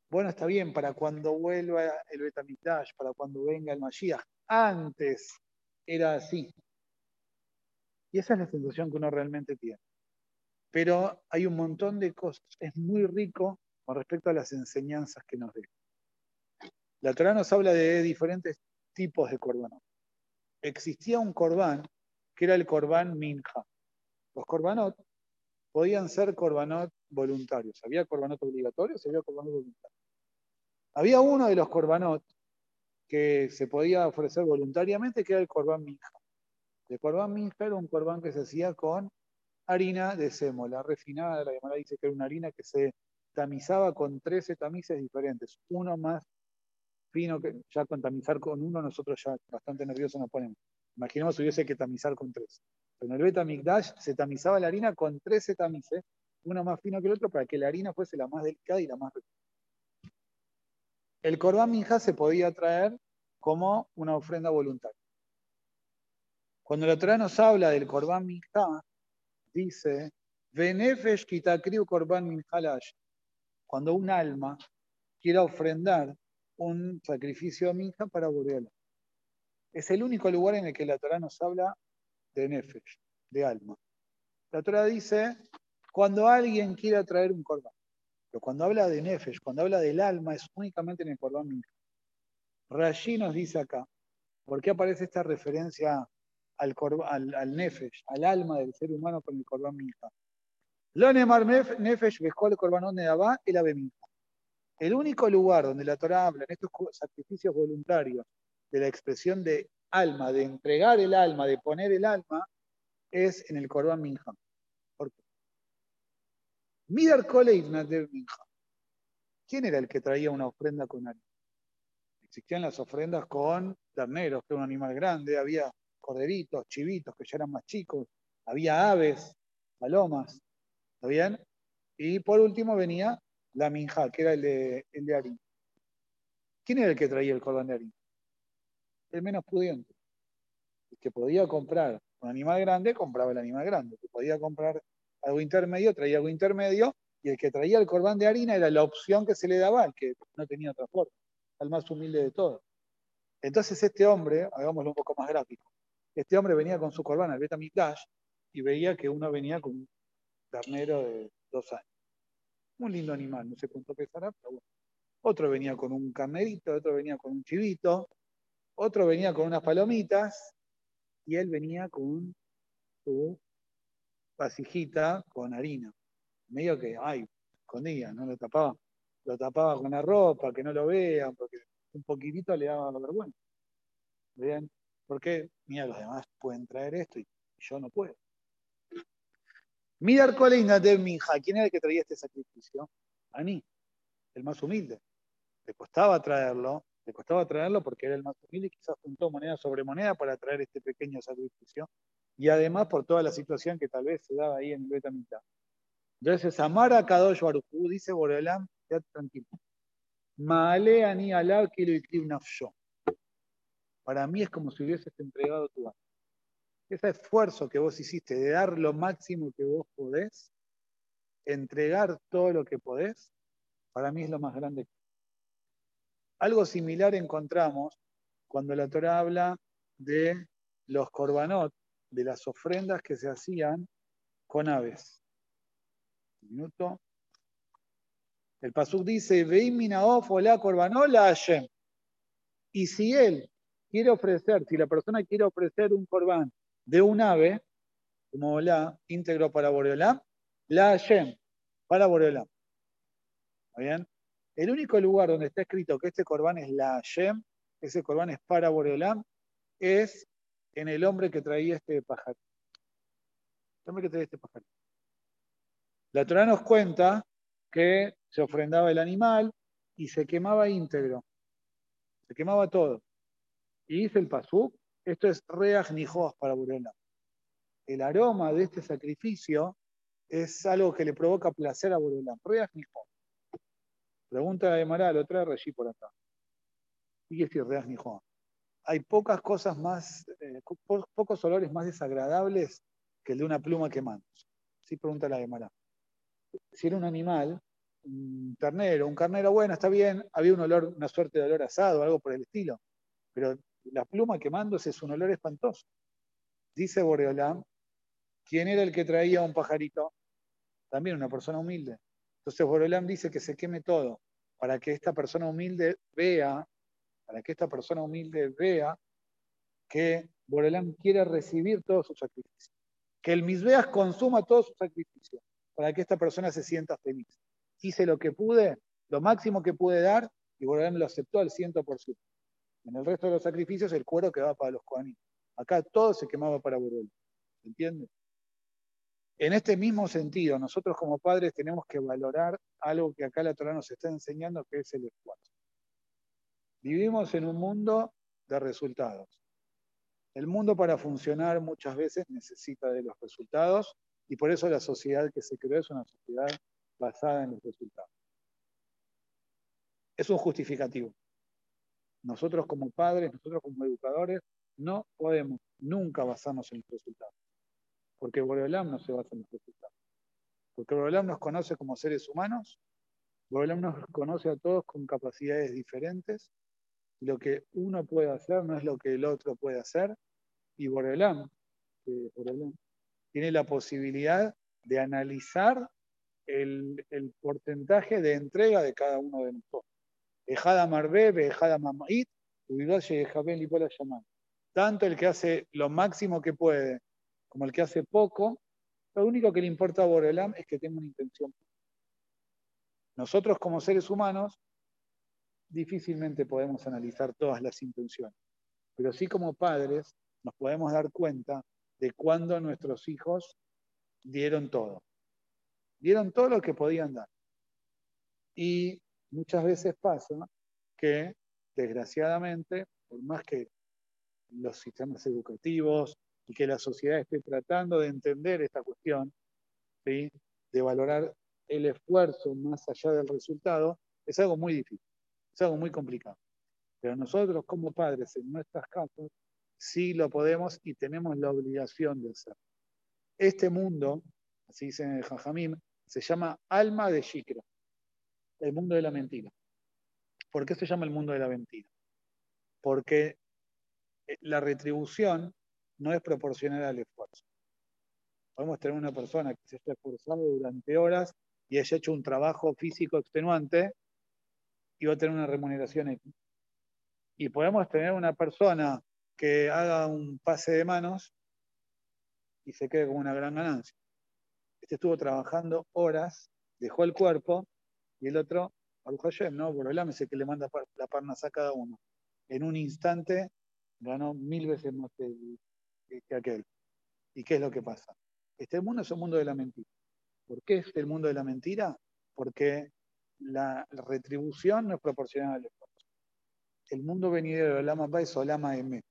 Bueno, está bien, para cuando vuelva el Betamitash, para cuando venga el Mashiach. Antes era así. Y esa es la sensación que uno realmente tiene. Pero hay un montón de cosas. Es muy rico con respecto a las enseñanzas que nos deja. La Torah nos habla de diferentes tipos de corbanot. Existía un corbán que era el corbán minja. Los corbanot podían ser corbanot voluntarios. Había corbanot obligatorios había corbanot voluntarios. Había uno de los corbanot que se podía ofrecer voluntariamente, que era el corbán minja. El corbán minja era un corbán que se hacía con harina de sémola refinada. La llamada dice que era una harina que se tamizaba con 13 tamices diferentes, uno más fino que ya con tamizar con uno, nosotros ya bastante nerviosos nos ponemos. Imaginemos hubiese que tamizar con tres. En el Beta Mikdash se tamizaba la harina con 13 tamices, uno más fino que el otro, para que la harina fuese la más delicada y la más rica. El Corban Minja se podía traer como una ofrenda voluntaria. Cuando la Torah nos habla del Corban Minja, dice, Benefesh kitakriu korban min cuando un alma quiera ofrendar un sacrificio a minja para Boreolam. Es el único lugar en el que la Torah nos habla de nefesh, de alma. La Torah dice, cuando alguien quiera traer un korban. Pero cuando habla de nefesh, cuando habla del alma, es únicamente en el korban minja. Rashi nos dice acá, ¿por qué aparece esta referencia al, al, nefesh, al alma del ser humano con el korban minja? Lo nefesh el korbanón de el. El único lugar donde la Torah habla en estos sacrificios voluntarios de la expresión de alma, de entregar el alma, de poner el alma, es en el Corban Minja. ¿Por qué? Midar Minja. ¿Quién era el que traía una ofrenda con alma? Existían las ofrendas con terneros, que era un animal grande, había corderitos, chivitos, que ya eran más chicos, había aves, palomas, ¿está bien? Y por último venía la minja, que era el de, el de ¿Quién era el que traía el cordón de harina? El menos pudiente. El que podía comprar un animal grande, compraba el animal grande. El que podía comprar algo intermedio, traía algo intermedio. Y el que traía el cordón de harina era la opción que se le daba al que no tenía transporte, al más humilde de todos. Entonces este hombre, hagámoslo un poco más gráfico, este hombre venía con su corbán al Betamikdash y veía que uno venía con un ternero de dos años. Un lindo animal, no sé cuánto pesará, pero bueno. Otro venía con un carnerito, otro venía con un chivito, otro venía con unas palomitas y él venía con su vasijita con harina. Medio que, ay, escondía, no lo tapaba. Lo tapaba con la ropa, que no lo vean, porque un poquitito le daba vergüenza. ¿Bien? Porque, mira, los demás pueden traer esto y yo no puedo. Midar Koleina de Minja, ¿quién era el que traía este sacrificio? Aní, el más humilde. Le costaba traerlo, le costaba traerlo porque era el más humilde y quizás juntó moneda sobre moneda para traer este pequeño sacrificio. Y además por toda la situación que tal vez se daba ahí en el Betamita. Entonces, Amara Kadosh Baruchu dice Borelam, ya tranquilo. Maale ani alab kilo. Para mí es como si hubieses entregado tu alma ese esfuerzo que vos hiciste de dar lo máximo que vos podés, entregar todo lo que podés, para mí es lo más grande. Algo similar encontramos cuando la Torah habla de los corbanot, de las ofrendas que se hacían con aves. Un minuto. El Pasuk dice, la Y si él quiere ofrecer, si la persona quiere ofrecer un corbán de un ave, como la íntegro para Boreolam, la Hashem, para Boreolam. ¿Está bien? El único lugar donde está escrito que este corbán es la Hashem, ese corbán es para Boreolam, es en el hombre que traía este pajarito. El hombre que traía este pajarito. La Torah nos cuenta que se ofrendaba el animal y se quemaba íntegro. Se quemaba todo. Y dice el Pasuk esto es Nijoas para Burela. El aroma de este sacrificio es algo que le provoca placer a. Reach Nijoas. Pregunta de Maral, lo trae Regí por acá. ¿Y es Nijoas? Hay pocas cosas más, eh, pocos olores más desagradables que el de una pluma quemando. Sí, pregunta la de Maral. Si era un animal, un ternero, un carnero, bueno, está bien, había un olor, una suerte de olor asado, algo por el estilo. Pero la pluma quemándose es un olor espantoso. Dice Boreolam, ¿quién era el que traía un pajarito? También una persona humilde. Entonces Boreolam dice que se queme todo para que esta persona humilde vea, para que esta persona humilde vea que Boreolam quiere recibir todos sus sacrificios. Que el Misbeas consuma todos sus sacrificios para que esta persona se sienta feliz. Hice lo que pude, lo máximo que pude dar, y Boreolam lo aceptó al 100%. En el resto de los sacrificios, el cuero quedaba para los Kohanim. Acá todo se quemaba para Borel. ¿Se entiende? En este mismo sentido, nosotros como padres tenemos que valorar algo que acá la Torah nos está enseñando, que es el esfuerzo. Vivimos en un mundo de resultados. El mundo para funcionar muchas veces necesita de los resultados y por eso la sociedad que se creó es una sociedad basada en los resultados. Es un justificativo. Nosotros como padres, nosotros como educadores, no podemos nunca basarnos en los resultados. Porque Boreolam no se basa en resultados. Porque Boreolam nos conoce como seres humanos, Boreolam nos conoce a todos con capacidades diferentes, lo que uno puede hacer no es lo que el otro puede hacer, y Boreolam, tiene la posibilidad de analizar el, porcentaje de entrega de cada uno de nosotros. Ejada Marbe, Ejada Mamait, tanto el que hace lo máximo que puede como el que hace poco, lo único que le importa a Borelam es que tenga una intención. Nosotros como seres humanos difícilmente podemos analizar todas las intenciones, pero sí como padres nos podemos dar cuenta de cuándo nuestros hijos dieron todo. Dieron todo lo que podían dar. Y muchas veces pasa que, desgraciadamente, por más que los sistemas educativos y que la sociedad esté tratando de entender esta cuestión, ¿sí? de valorar el esfuerzo más allá del resultado, es algo muy difícil, es algo muy complicado. Pero nosotros como padres en nuestras casas sí lo podemos y tenemos la obligación de hacer. Este mundo, así dice el Jajamim, se llama alma de Shikra, el mundo de la mentira. ¿Por qué se llama el mundo de la mentira? Porque la retribución no es proporcional al esfuerzo. Podemos tener una persona que se está esforzando durante horas y haya hecho un trabajo físico extenuante y va a tener una remuneración X. Y podemos tener una persona que haga un pase de manos y se quede con una gran ganancia. Este estuvo trabajando horas, dejó el cuerpo y el otro, al Hashem, ¿no? Borolám es el que le manda la parnas a cada uno. En un instante ganó mil veces más que, que aquel. ¿Y qué es lo que pasa? Este mundo es un mundo de la mentira. ¿Por qué es el mundo de la mentira? Porque la retribución no es proporcional al esfuerzo. El mundo venidero de Olama Ba es Olama Emet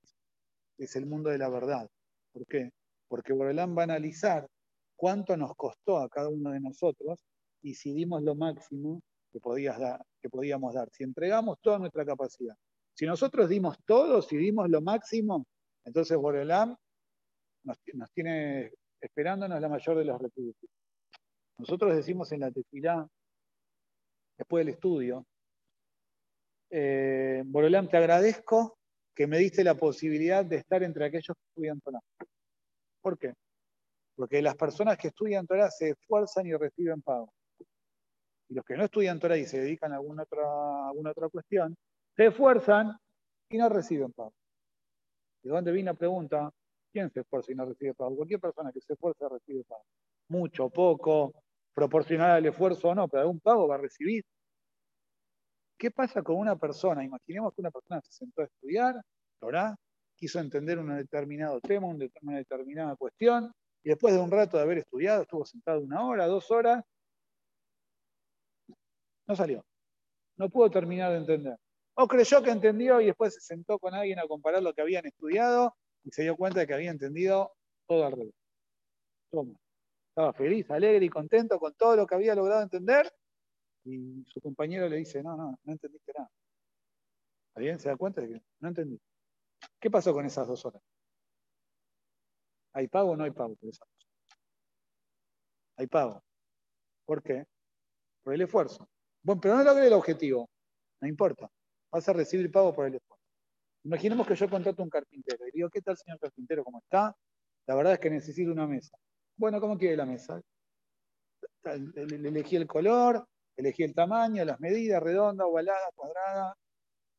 es el mundo de la verdad. ¿Por qué? Porque Borelán va a analizar cuánto nos costó a cada uno de nosotros y si dimos lo máximo que, dar, que podíamos dar, si entregamos toda nuestra capacidad. Si nosotros dimos todo, si dimos lo máximo, entonces Borelán nos, tiene esperándonos la mayor de las retribuciones. Nosotros decimos en la tefilá, después del estudio, eh, te agradezco que me diste la posibilidad de estar entre aquellos que estudian Torah. ¿Por qué? Porque las personas que estudian Torah se esfuerzan y reciben pago. Y los que no estudian Torah y se dedican a alguna otra, alguna otra cuestión, se esfuerzan y no reciben pago. ¿De dónde viene la pregunta? ¿Quién se esfuerza y no recibe pago? Cualquier persona que se esfuerza recibe pago. Mucho, poco, proporcional al esfuerzo o no, pero algún pago va a recibir. ¿Qué pasa con una persona? Imaginemos que una persona se sentó a estudiar, Torah, quiso entender un determinado tema, una determinada cuestión, y después de un rato de haber estudiado, estuvo sentado una hora, dos horas, no salió. No pudo terminar de entender. O creyó que entendió y después se sentó con alguien a comparar lo que habían estudiado y se dio cuenta de que había entendido todo al revés. Toma. Estaba feliz, alegre y contento con todo lo que había logrado entender y su compañero le dice, no, no, no entendiste nada. ¿Alguien se da cuenta de que no entendí? ¿Qué pasó con esas dos horas? ¿Hay pago o no hay pago por esas dos Hay pago. ¿Por qué? Por el esfuerzo. Bueno, pero no logré el objetivo. No importa. Vas a recibir pago por el esfuerzo. Imaginemos que yo contrato un carpintero y digo, ¿qué tal, señor carpintero? ¿Cómo está? La verdad es que necesito una mesa. Bueno, ¿cómo quiere la mesa? Le elegí el color, Elegí el tamaño, las medidas, redonda, ovalada, cuadrada,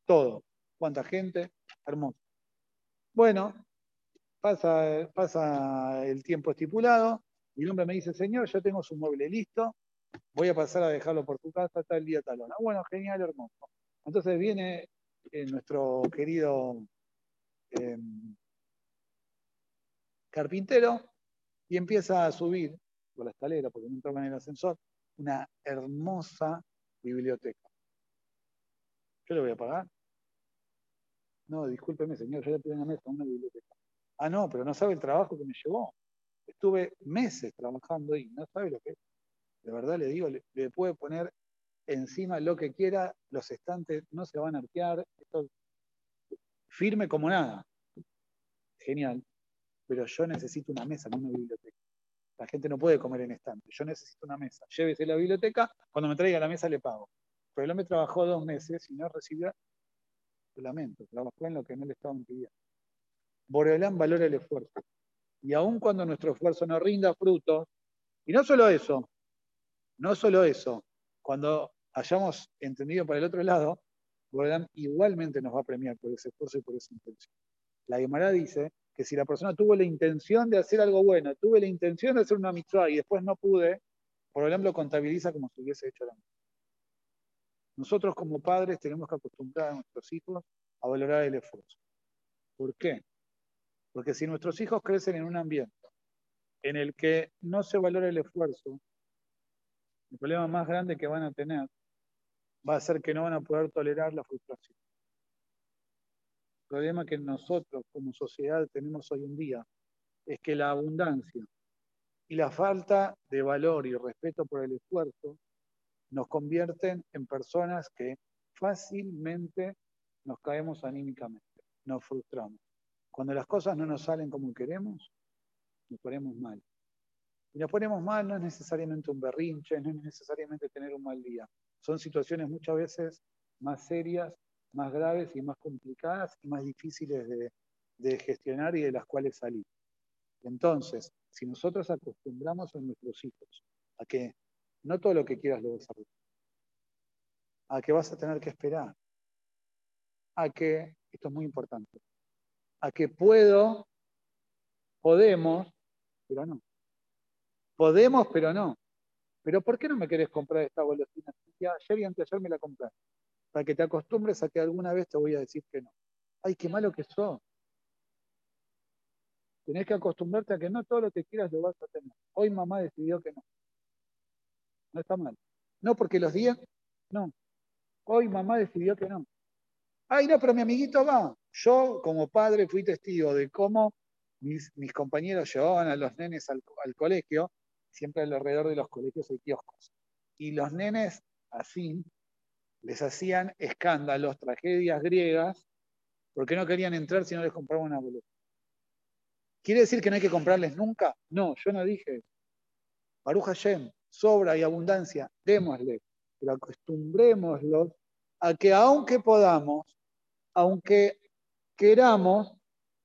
todo. ¿Cuánta gente? Hermoso. Bueno, pasa, pasa el tiempo estipulado y el hombre me dice, señor, ya tengo su mueble listo, voy a pasar a dejarlo por tu casa tal día, tal. Bueno, genial, hermoso. Entonces viene eh, nuestro querido em, carpintero y empieza a subir por la escalera, porque no entraba en el ascensor, una hermosa biblioteca. ¿Yo le voy a pagar? No, discúlpeme, señor, yo le pido una mesa, una biblioteca. Ah, no, pero no sabe el trabajo que me llevó. Estuve meses trabajando y no sabe lo que es. De verdad le digo, le, puede poner encima lo que quiera, los estantes no se van a arquear, firme como nada. Genial. Pero yo necesito una mesa, no una biblioteca. La gente no puede comer en estante. Yo necesito una mesa. Llévese la biblioteca, cuando me traiga la mesa le pago. Pero el hombre trabajó dos meses y no recibió, lamento, trabajó en lo que no le estaban pidiendo. Boreolán valora el esfuerzo. Y aun cuando nuestro esfuerzo no rinda frutos, y no solo eso, no solo eso, cuando hayamos entendido por el otro lado, Boreolán igualmente nos va a premiar por ese esfuerzo y por esa intención. La Gemara dice que si la persona tuvo la intención de hacer algo bueno, tuve la intención de hacer una mitzvah y después no pude, Boreolán lo contabiliza como si hubiese hecho la mitzvah. Nosotros como padres tenemos que acostumbrar a nuestros hijos a valorar el esfuerzo. ¿Por qué? Porque si nuestros hijos crecen en un ambiente en el que no se valora el esfuerzo, el problema más grande que van a tener va a ser que no van a poder tolerar la frustración. El problema que nosotros como sociedad tenemos hoy en día es que la abundancia y la falta de valor y respeto por el esfuerzo nos convierten en personas que fácilmente nos caemos anímicamente, nos frustramos. Cuando las cosas no nos salen como queremos, nos ponemos mal. Y nos ponemos mal no es necesariamente un berrinche, no es necesariamente tener un mal día. Son situaciones muchas veces más serias, más graves y más complicadas y más difíciles de, gestionar y de las cuales salir. Entonces, si nosotros acostumbramos a nuestros hijos a que no todo lo que quieras lo vas a A que vas a tener que esperar. A que, esto es muy importante, a que puedo, podemos, pero no. Podemos, pero no. Pero ¿por qué no me querés comprar esta golosina? ayer y antes ayer me la compraste. Para que te acostumbres a que alguna vez te voy a decir que no. Ay, qué malo que sos. Tenés que acostumbrarte a que no todo lo que quieras lo vas a tener. Hoy mamá decidió que no. No está mal. No porque los días, no. Hoy mamá decidió que no. Ay, no, pero mi amiguito va. Yo, como padre, fui testigo de cómo mis, compañeros llevaban a los nenes al, colegio, siempre alrededor de los colegios hay kioscos. Y los nenes, así, les hacían escándalos, tragedias griegas, porque no querían entrar si no les compraban una boleta. ¿Quiere decir que no hay que comprarles nunca? No, yo no dije. Baruch Hashem, sobra y abundancia, démosle, pero acostumbrémoslos a que aunque podamos, aunque queramos,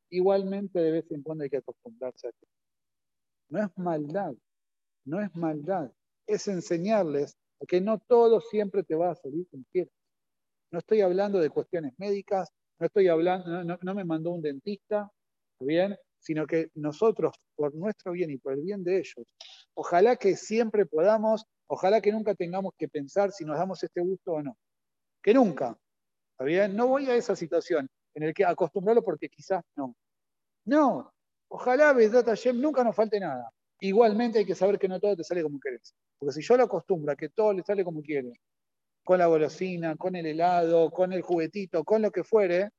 igualmente de vez en cuando hay que acostumbrarse a que no es maldad, no es maldad, es enseñarles que no todo siempre te va a salir como quieras. No estoy hablando de cuestiones médicas, no estoy hablando, no, me mandó un dentista, ¿bien? sino que nosotros, por nuestro bien y por el bien de ellos, ojalá que siempre podamos, ojalá que nunca tengamos que pensar si nos damos este gusto o no. Que nunca. ¿Está bien? No voy a esa situación en el que acostumbrarlo porque quizás no. No. Ojalá, Vedata Hashem, nunca nos falte nada. Igualmente hay que saber que no todo te sale como querés. Porque si yo lo acostumbro a que todo le sale como quiere, con la golosina, con el helado, con el juguetito, con lo que fuere,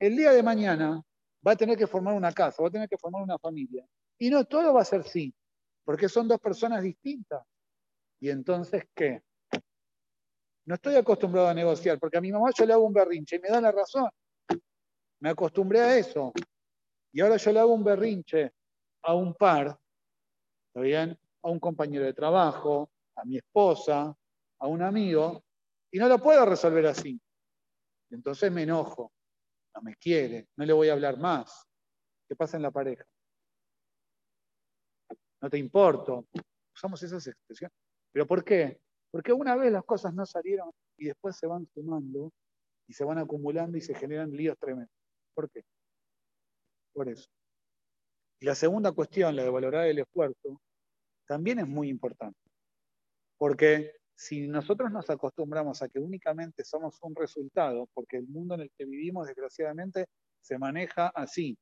el día de mañana va a tener que formar una casa, va a tener que formar una familia. Y no todo va a ser sí, porque son dos personas distintas. ¿Y entonces qué? No estoy acostumbrado a negociar, porque a mi mamá yo le hago un berrinche y me da la razón. Me acostumbré a eso. Y ahora yo le hago un berrinche a un par, ¿está bien? A un compañero de trabajo, a mi esposa, a un amigo, y no lo puedo resolver así. Entonces me enojo no me quiere, no le voy a hablar más. ¿Qué pasa en la pareja? No te importo. Usamos esas expresiones. ¿Pero por qué? Porque una vez las cosas no salieron y después se van sumando y se van acumulando y se generan líos tremendos. ¿Por qué? Por eso. La segunda cuestión, la de valorar el esfuerzo, también es muy importante. Porque si nosotros nos acostumbramos a que únicamente somos un resultado, porque el mundo en el que vivimos desgraciadamente se maneja así,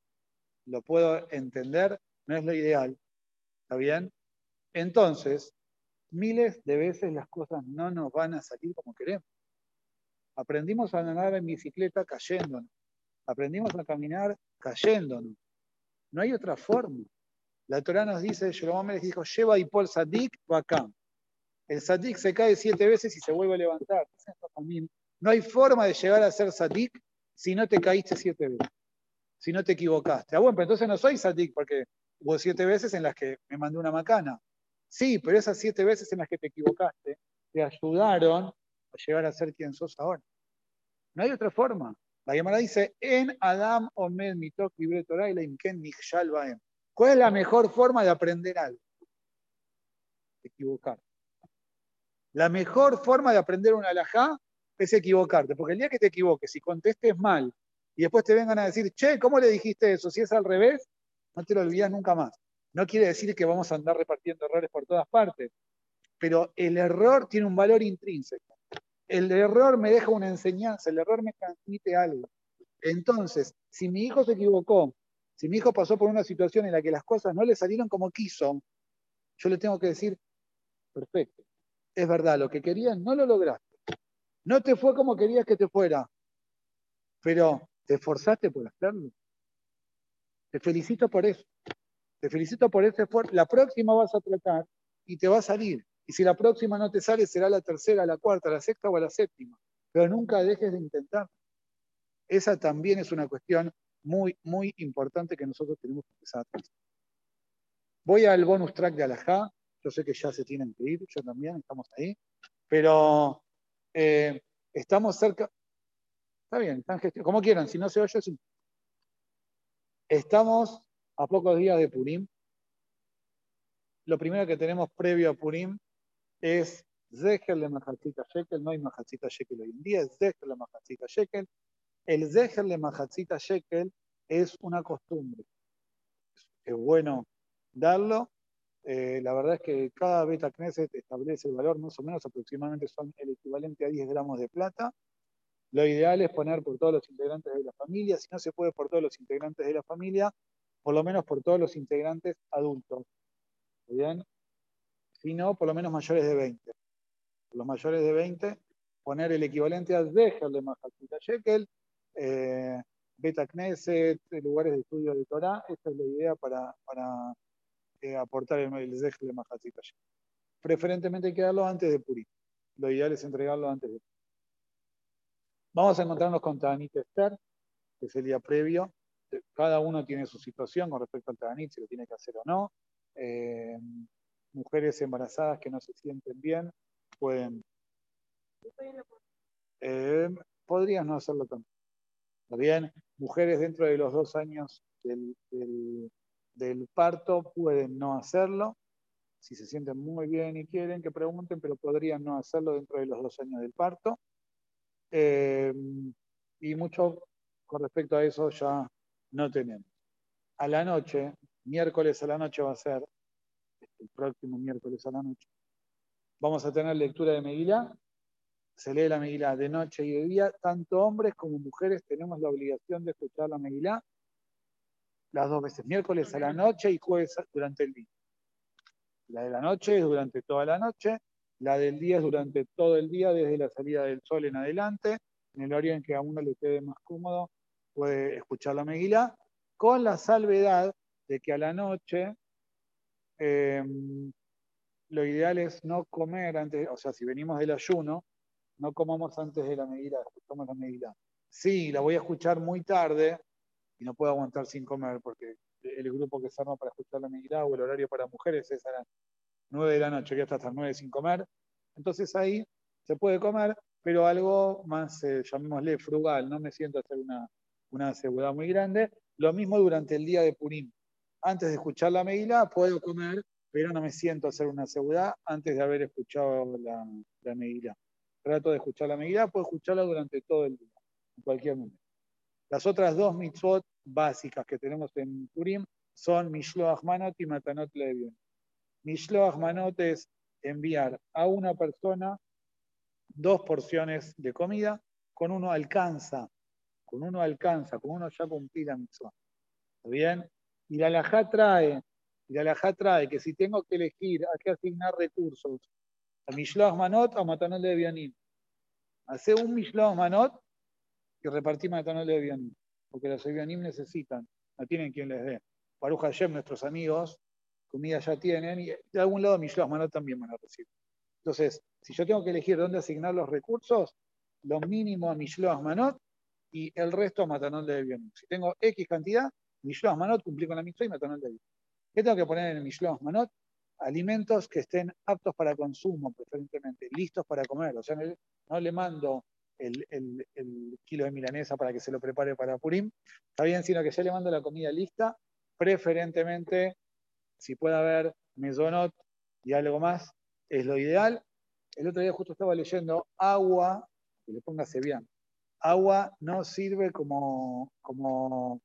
lo puedo entender, no es lo ideal, ¿está bien? Entonces, miles de veces las cosas no nos van a salir como queremos. Aprendimos a andar en bicicleta cayéndonos, aprendimos a caminar cayéndonos. No hay otra forma. La Torah nos dice, Jeromá les dijo, lleva y por sadik acá. El sadik se cae siete veces y se vuelve a levantar. No hay forma de llegar a ser sadik si no te caíste siete veces, si no te equivocaste. Ah, bueno, pero entonces no soy sadik porque Hubo siete veces en las que me mandé una macana. Sí, pero esas siete veces en las que te equivocaste te ayudaron a llegar a ser quien sos ahora. No hay otra forma. La llamada dice, en Adam Omed Mitok Libre Torah y la Imken. ¿Cuál es la mejor forma de aprender algo? Equivocar. La mejor forma de aprender una alajá es equivocarte, porque el día que te equivoques y contestes mal y después te vengan a decir, che, ¿cómo le dijiste eso? Si es al revés, no te lo olvidas nunca más. No quiere decir que vamos a andar repartiendo errores por todas partes, pero el error tiene un valor intrínseco. El error me deja una enseñanza, el error me transmite algo. Entonces, si mi hijo se equivocó, si mi hijo pasó por una situación en la que las cosas no le salieron como quiso, yo le tengo que decir, perfecto, es verdad, lo que querías no lo lograste. No te fue como querías que te fuera, pero te esforzaste por hacerlo. Te felicito por eso. Te felicito por ese esfuerzo. La próxima vas a tratar y te va a salir. Y si la próxima no te sale, será la tercera, la cuarta, la sexta o la séptima. Pero nunca dejes de intentar. Esa también es una cuestión muy, muy importante que nosotros tenemos que empezar a. Voy al bonus track de Alajá. Yo sé que ya se tienen que ir, yo también, estamos ahí. Pero eh, estamos cerca. Está bien, están gestionando. Como quieran, si no se oye, sí. Estamos a pocos días de Purim. Lo primero que tenemos previo a Purim es Zeher le Mahatzita Shekel, no hay Mahatzita Shekel hoy en día, es Zeher le Mahatzita Shekel. El Zeher le Mahatzita Shekel es una costumbre. Es bueno darlo. Eh, la verdad es que cada Beta Knesset establece el valor, más o menos aproximadamente son el equivalente a 10 gramos de plata. Lo ideal es poner por todos los integrantes de la familia. Si no se puede por todos los integrantes de la familia, por lo menos por todos los integrantes adultos. ¿Bien? Si no, por lo menos mayores de 20. Por los mayores de 20, poner el equivalente a Dejer de Mahatita Shekel, eh, Beta Knesset, lugares de estudio de Torah. Esta es la idea para, para eh, aportar el, el Dejer de Mahatita Shekel. Preferentemente hay que darlo antes de Purim. Lo ideal es entregarlo antes de Purim. Vamos a encontrarnos con Tanit Esther, que es el día previo. Cada uno tiene su situación con respecto al Tanit, si lo tiene que hacer o no. Eh, mujeres embarazadas que no se sienten bien pueden. Eh, podrían no hacerlo también. Bien, mujeres dentro de los dos años del, del, parto pueden no hacerlo. Si se sienten muy bien y quieren, que pregunten, pero podrían no hacerlo dentro de los dos años del parto. Eh, y mucho con respecto a eso ya no tenemos. A la noche, miércoles a la noche va a ser el próximo miércoles a la noche. Vamos a tener lectura de Megilá. Se lee la Megilá de noche y de día. Tanto hombres como mujeres tenemos la obligación de escuchar la Megilá las dos veces, miércoles a la noche y jueves durante el día. La de la noche es durante toda la noche, la del día es durante todo el día, desde la salida del sol en adelante, en el horario en que a uno le quede más cómodo, puede escuchar la Megilá, con la salvedad de que a la noche Em, lo ideal es no comer antes, o sea, si venimos del ayuno, no comamos antes de la medida, escuchamos la medida. Sí, la voy a escuchar muy tarde y no puedo aguantar sin comer porque el grupo que se arma para escuchar la medida o el horario para mujeres es a las 9 de la noche, que hasta las 9 sin comer. Entonces ahí se puede comer, pero algo más, eh, llamémosle frugal, no me siento hacer una, una seguridad muy grande. Lo mismo durante el día de Purim antes de escuchar la Megilá puedo comer, pero no me siento a hacer una seguridad antes de haber escuchado la, la Trato de escuchar la Megilá, puedo escucharla durante todo el día, en cualquier momento. Las otras dos mitzvot básicas que tenemos en Purim son Mishloach Manot y Matanot Levion. Mishloach Manot es enviar a una persona dos porciones de comida, con uno alcanza, con uno alcanza, con uno ya cumplí la mitzvah. ¿Está bien? Y la alajá trae, y la alajá trae que si tengo que elegir a qué asignar recursos, a Mishloach Manot o a Matanol de Bianim. Hace un Mishloach Manot y repartí Matanol de Bianim, porque los Bianim necesitan, no tienen quien les dé. Baruch Hashem, nuestros amigos, comida ya tienen, y de algún lado Mishloach Manot también van a recibir. Entonces, si yo tengo que elegir dónde asignar los recursos, lo mínimo a Mishloach Manot y el resto a Matanol de Bianim. Si tengo X cantidad, Mishloach Manot cumplí con la mitzvah y Matanol de ¿Qué tengo que poner en el Mishloach Manot? Alimentos que estén aptos para consumo, preferentemente, listos para comer. O sea, no le mando el, kilo de milanesa para que se lo prepare para Purim, está bien, sino que ya le mando la comida lista, preferentemente, si puede haber mesonot y algo más, es lo ideal. El otro día justo estaba leyendo agua, que le póngase bien, agua no sirve como, como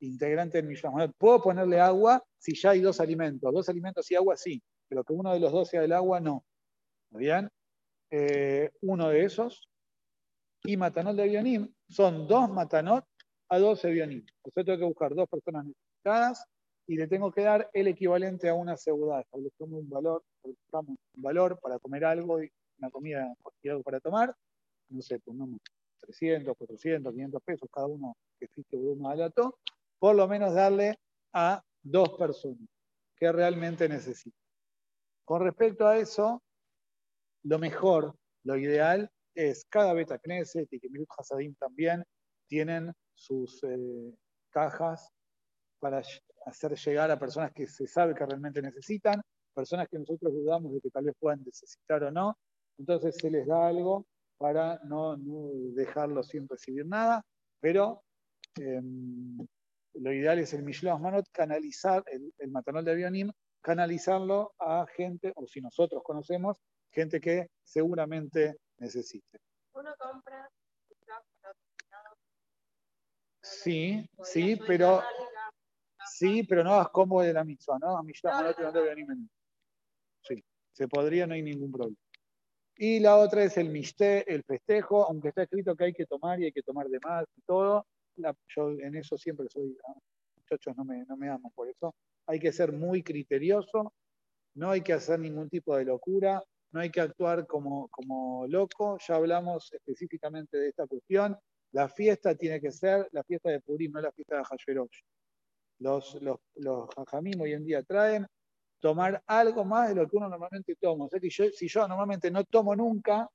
integrante del millón. Puedo ponerle agua si ya hay dos alimentos. Dos alimentos y agua sí, pero que uno de los dos sea el agua, no. ¿Bien? Eh, uno de esos y matanot de Bionim son dos matanot a 12 Bionim. O sea, tengo que buscar dos personas necesitadas y le tengo que dar el equivalente a una seguridad. Establecemos un valor, valor para comer algo, una comida y algo para tomar. No sé, pongamos 300, 400, 500 pesos cada uno que existe Bruma Alato. Por lo menos darle a dos personas que realmente necesitan. Con respecto a eso, lo mejor, lo ideal es cada Beta Knesset y que Milut Hasadim también tienen sus eh, cajas para hacer llegar a personas que se sabe que realmente necesitan, personas que nosotros dudamos de que tal vez puedan necesitar o no. Entonces se les da algo para no, no dejarlo sin recibir nada, pero em, lo ideal es el Mishloach Manot, canalizar el, el matanol de Bionim, canalizarlo a gente, o si nosotros conocemos, gente que seguramente necesite. Uno compra Sí, sí, pero sí, pero no hagas como de la misma, ¿no? A mí ya no, te Sí, se podría, no hay ningún problema. Y la otra es el miste, el festejo, aunque está escrito que hay que tomar y hay que tomar de más y todo. Yo en eso siempre soy, ah, muchachos no me, no me aman por eso. Hay que ser muy criterioso, no hay que hacer ningún tipo de locura no hay que actuar como, como loco, ya hablamos específicamente de esta cuestión. La fiesta tiene que ser la fiesta de Purim, no la fiesta de Hasherosh. Los, los, los hoy en día traen tomar algo más de lo que uno normalmente toma. O sea que si yo normalmente no tomo nunca,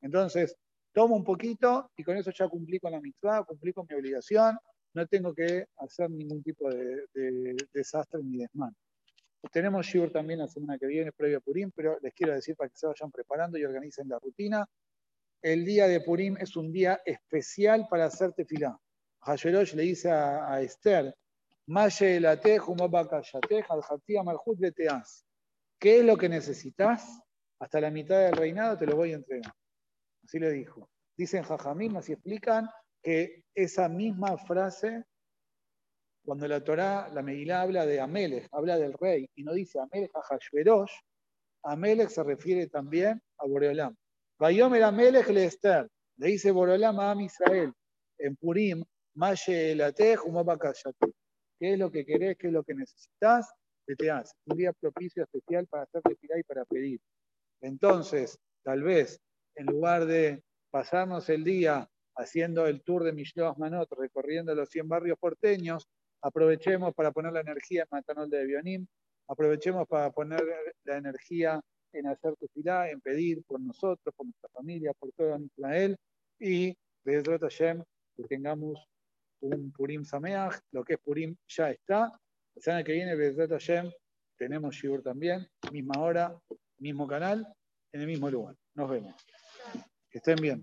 entonces tomo un poquito y con eso ya cumplí con la mitzvah, cumplí con mi obligación, no tengo que hacer ningún tipo de, de desastre ni desmán. Tenemos Shiur también la semana que viene, previo a Purim, pero les quiero decir para que se vayan preparando y organicen la rutina. El día de Purim es un día especial para hacer tefilá. Hasherosh le dice a, Esther, ¿Qué es lo que necesitas? Hasta la mitad del reinado te lo voy a entregar. Así le dijo. Dicen Jajamim, así explican que esa misma frase cuando la Torá, la Megilá habla de Amelech, habla del rey, y no dice Amelech a Hashverosh, Amelech se refiere también a Boreolam. Vayomer Amelech le Esther, le dice Boreolam a Am Israel, en Purim, Maye ¿Qué es lo que querés? ¿Qué es lo que necesitas? ¿Qué te hace? Un día propicio especial para hacerte tirar y para pedir. Entonces, tal vez, en lugar de pasarnos el día haciendo el tour de Mishloach Manot, recorriendo los 100 barrios porteños, Aprovechemos para poner la energía en Matanol de Bionim, aprovechemos para poner la energía en hacer tefilá, en pedir por nosotros, por nuestra familia, por todo Israel, y de Hashem que tengamos un Purim Sameach, lo que es Purim ya está. La semana que viene, Bezrat Hashem, tenemos Shibur también, misma hora, mismo canal, en el mismo lugar. Nos vemos. Que estén bien.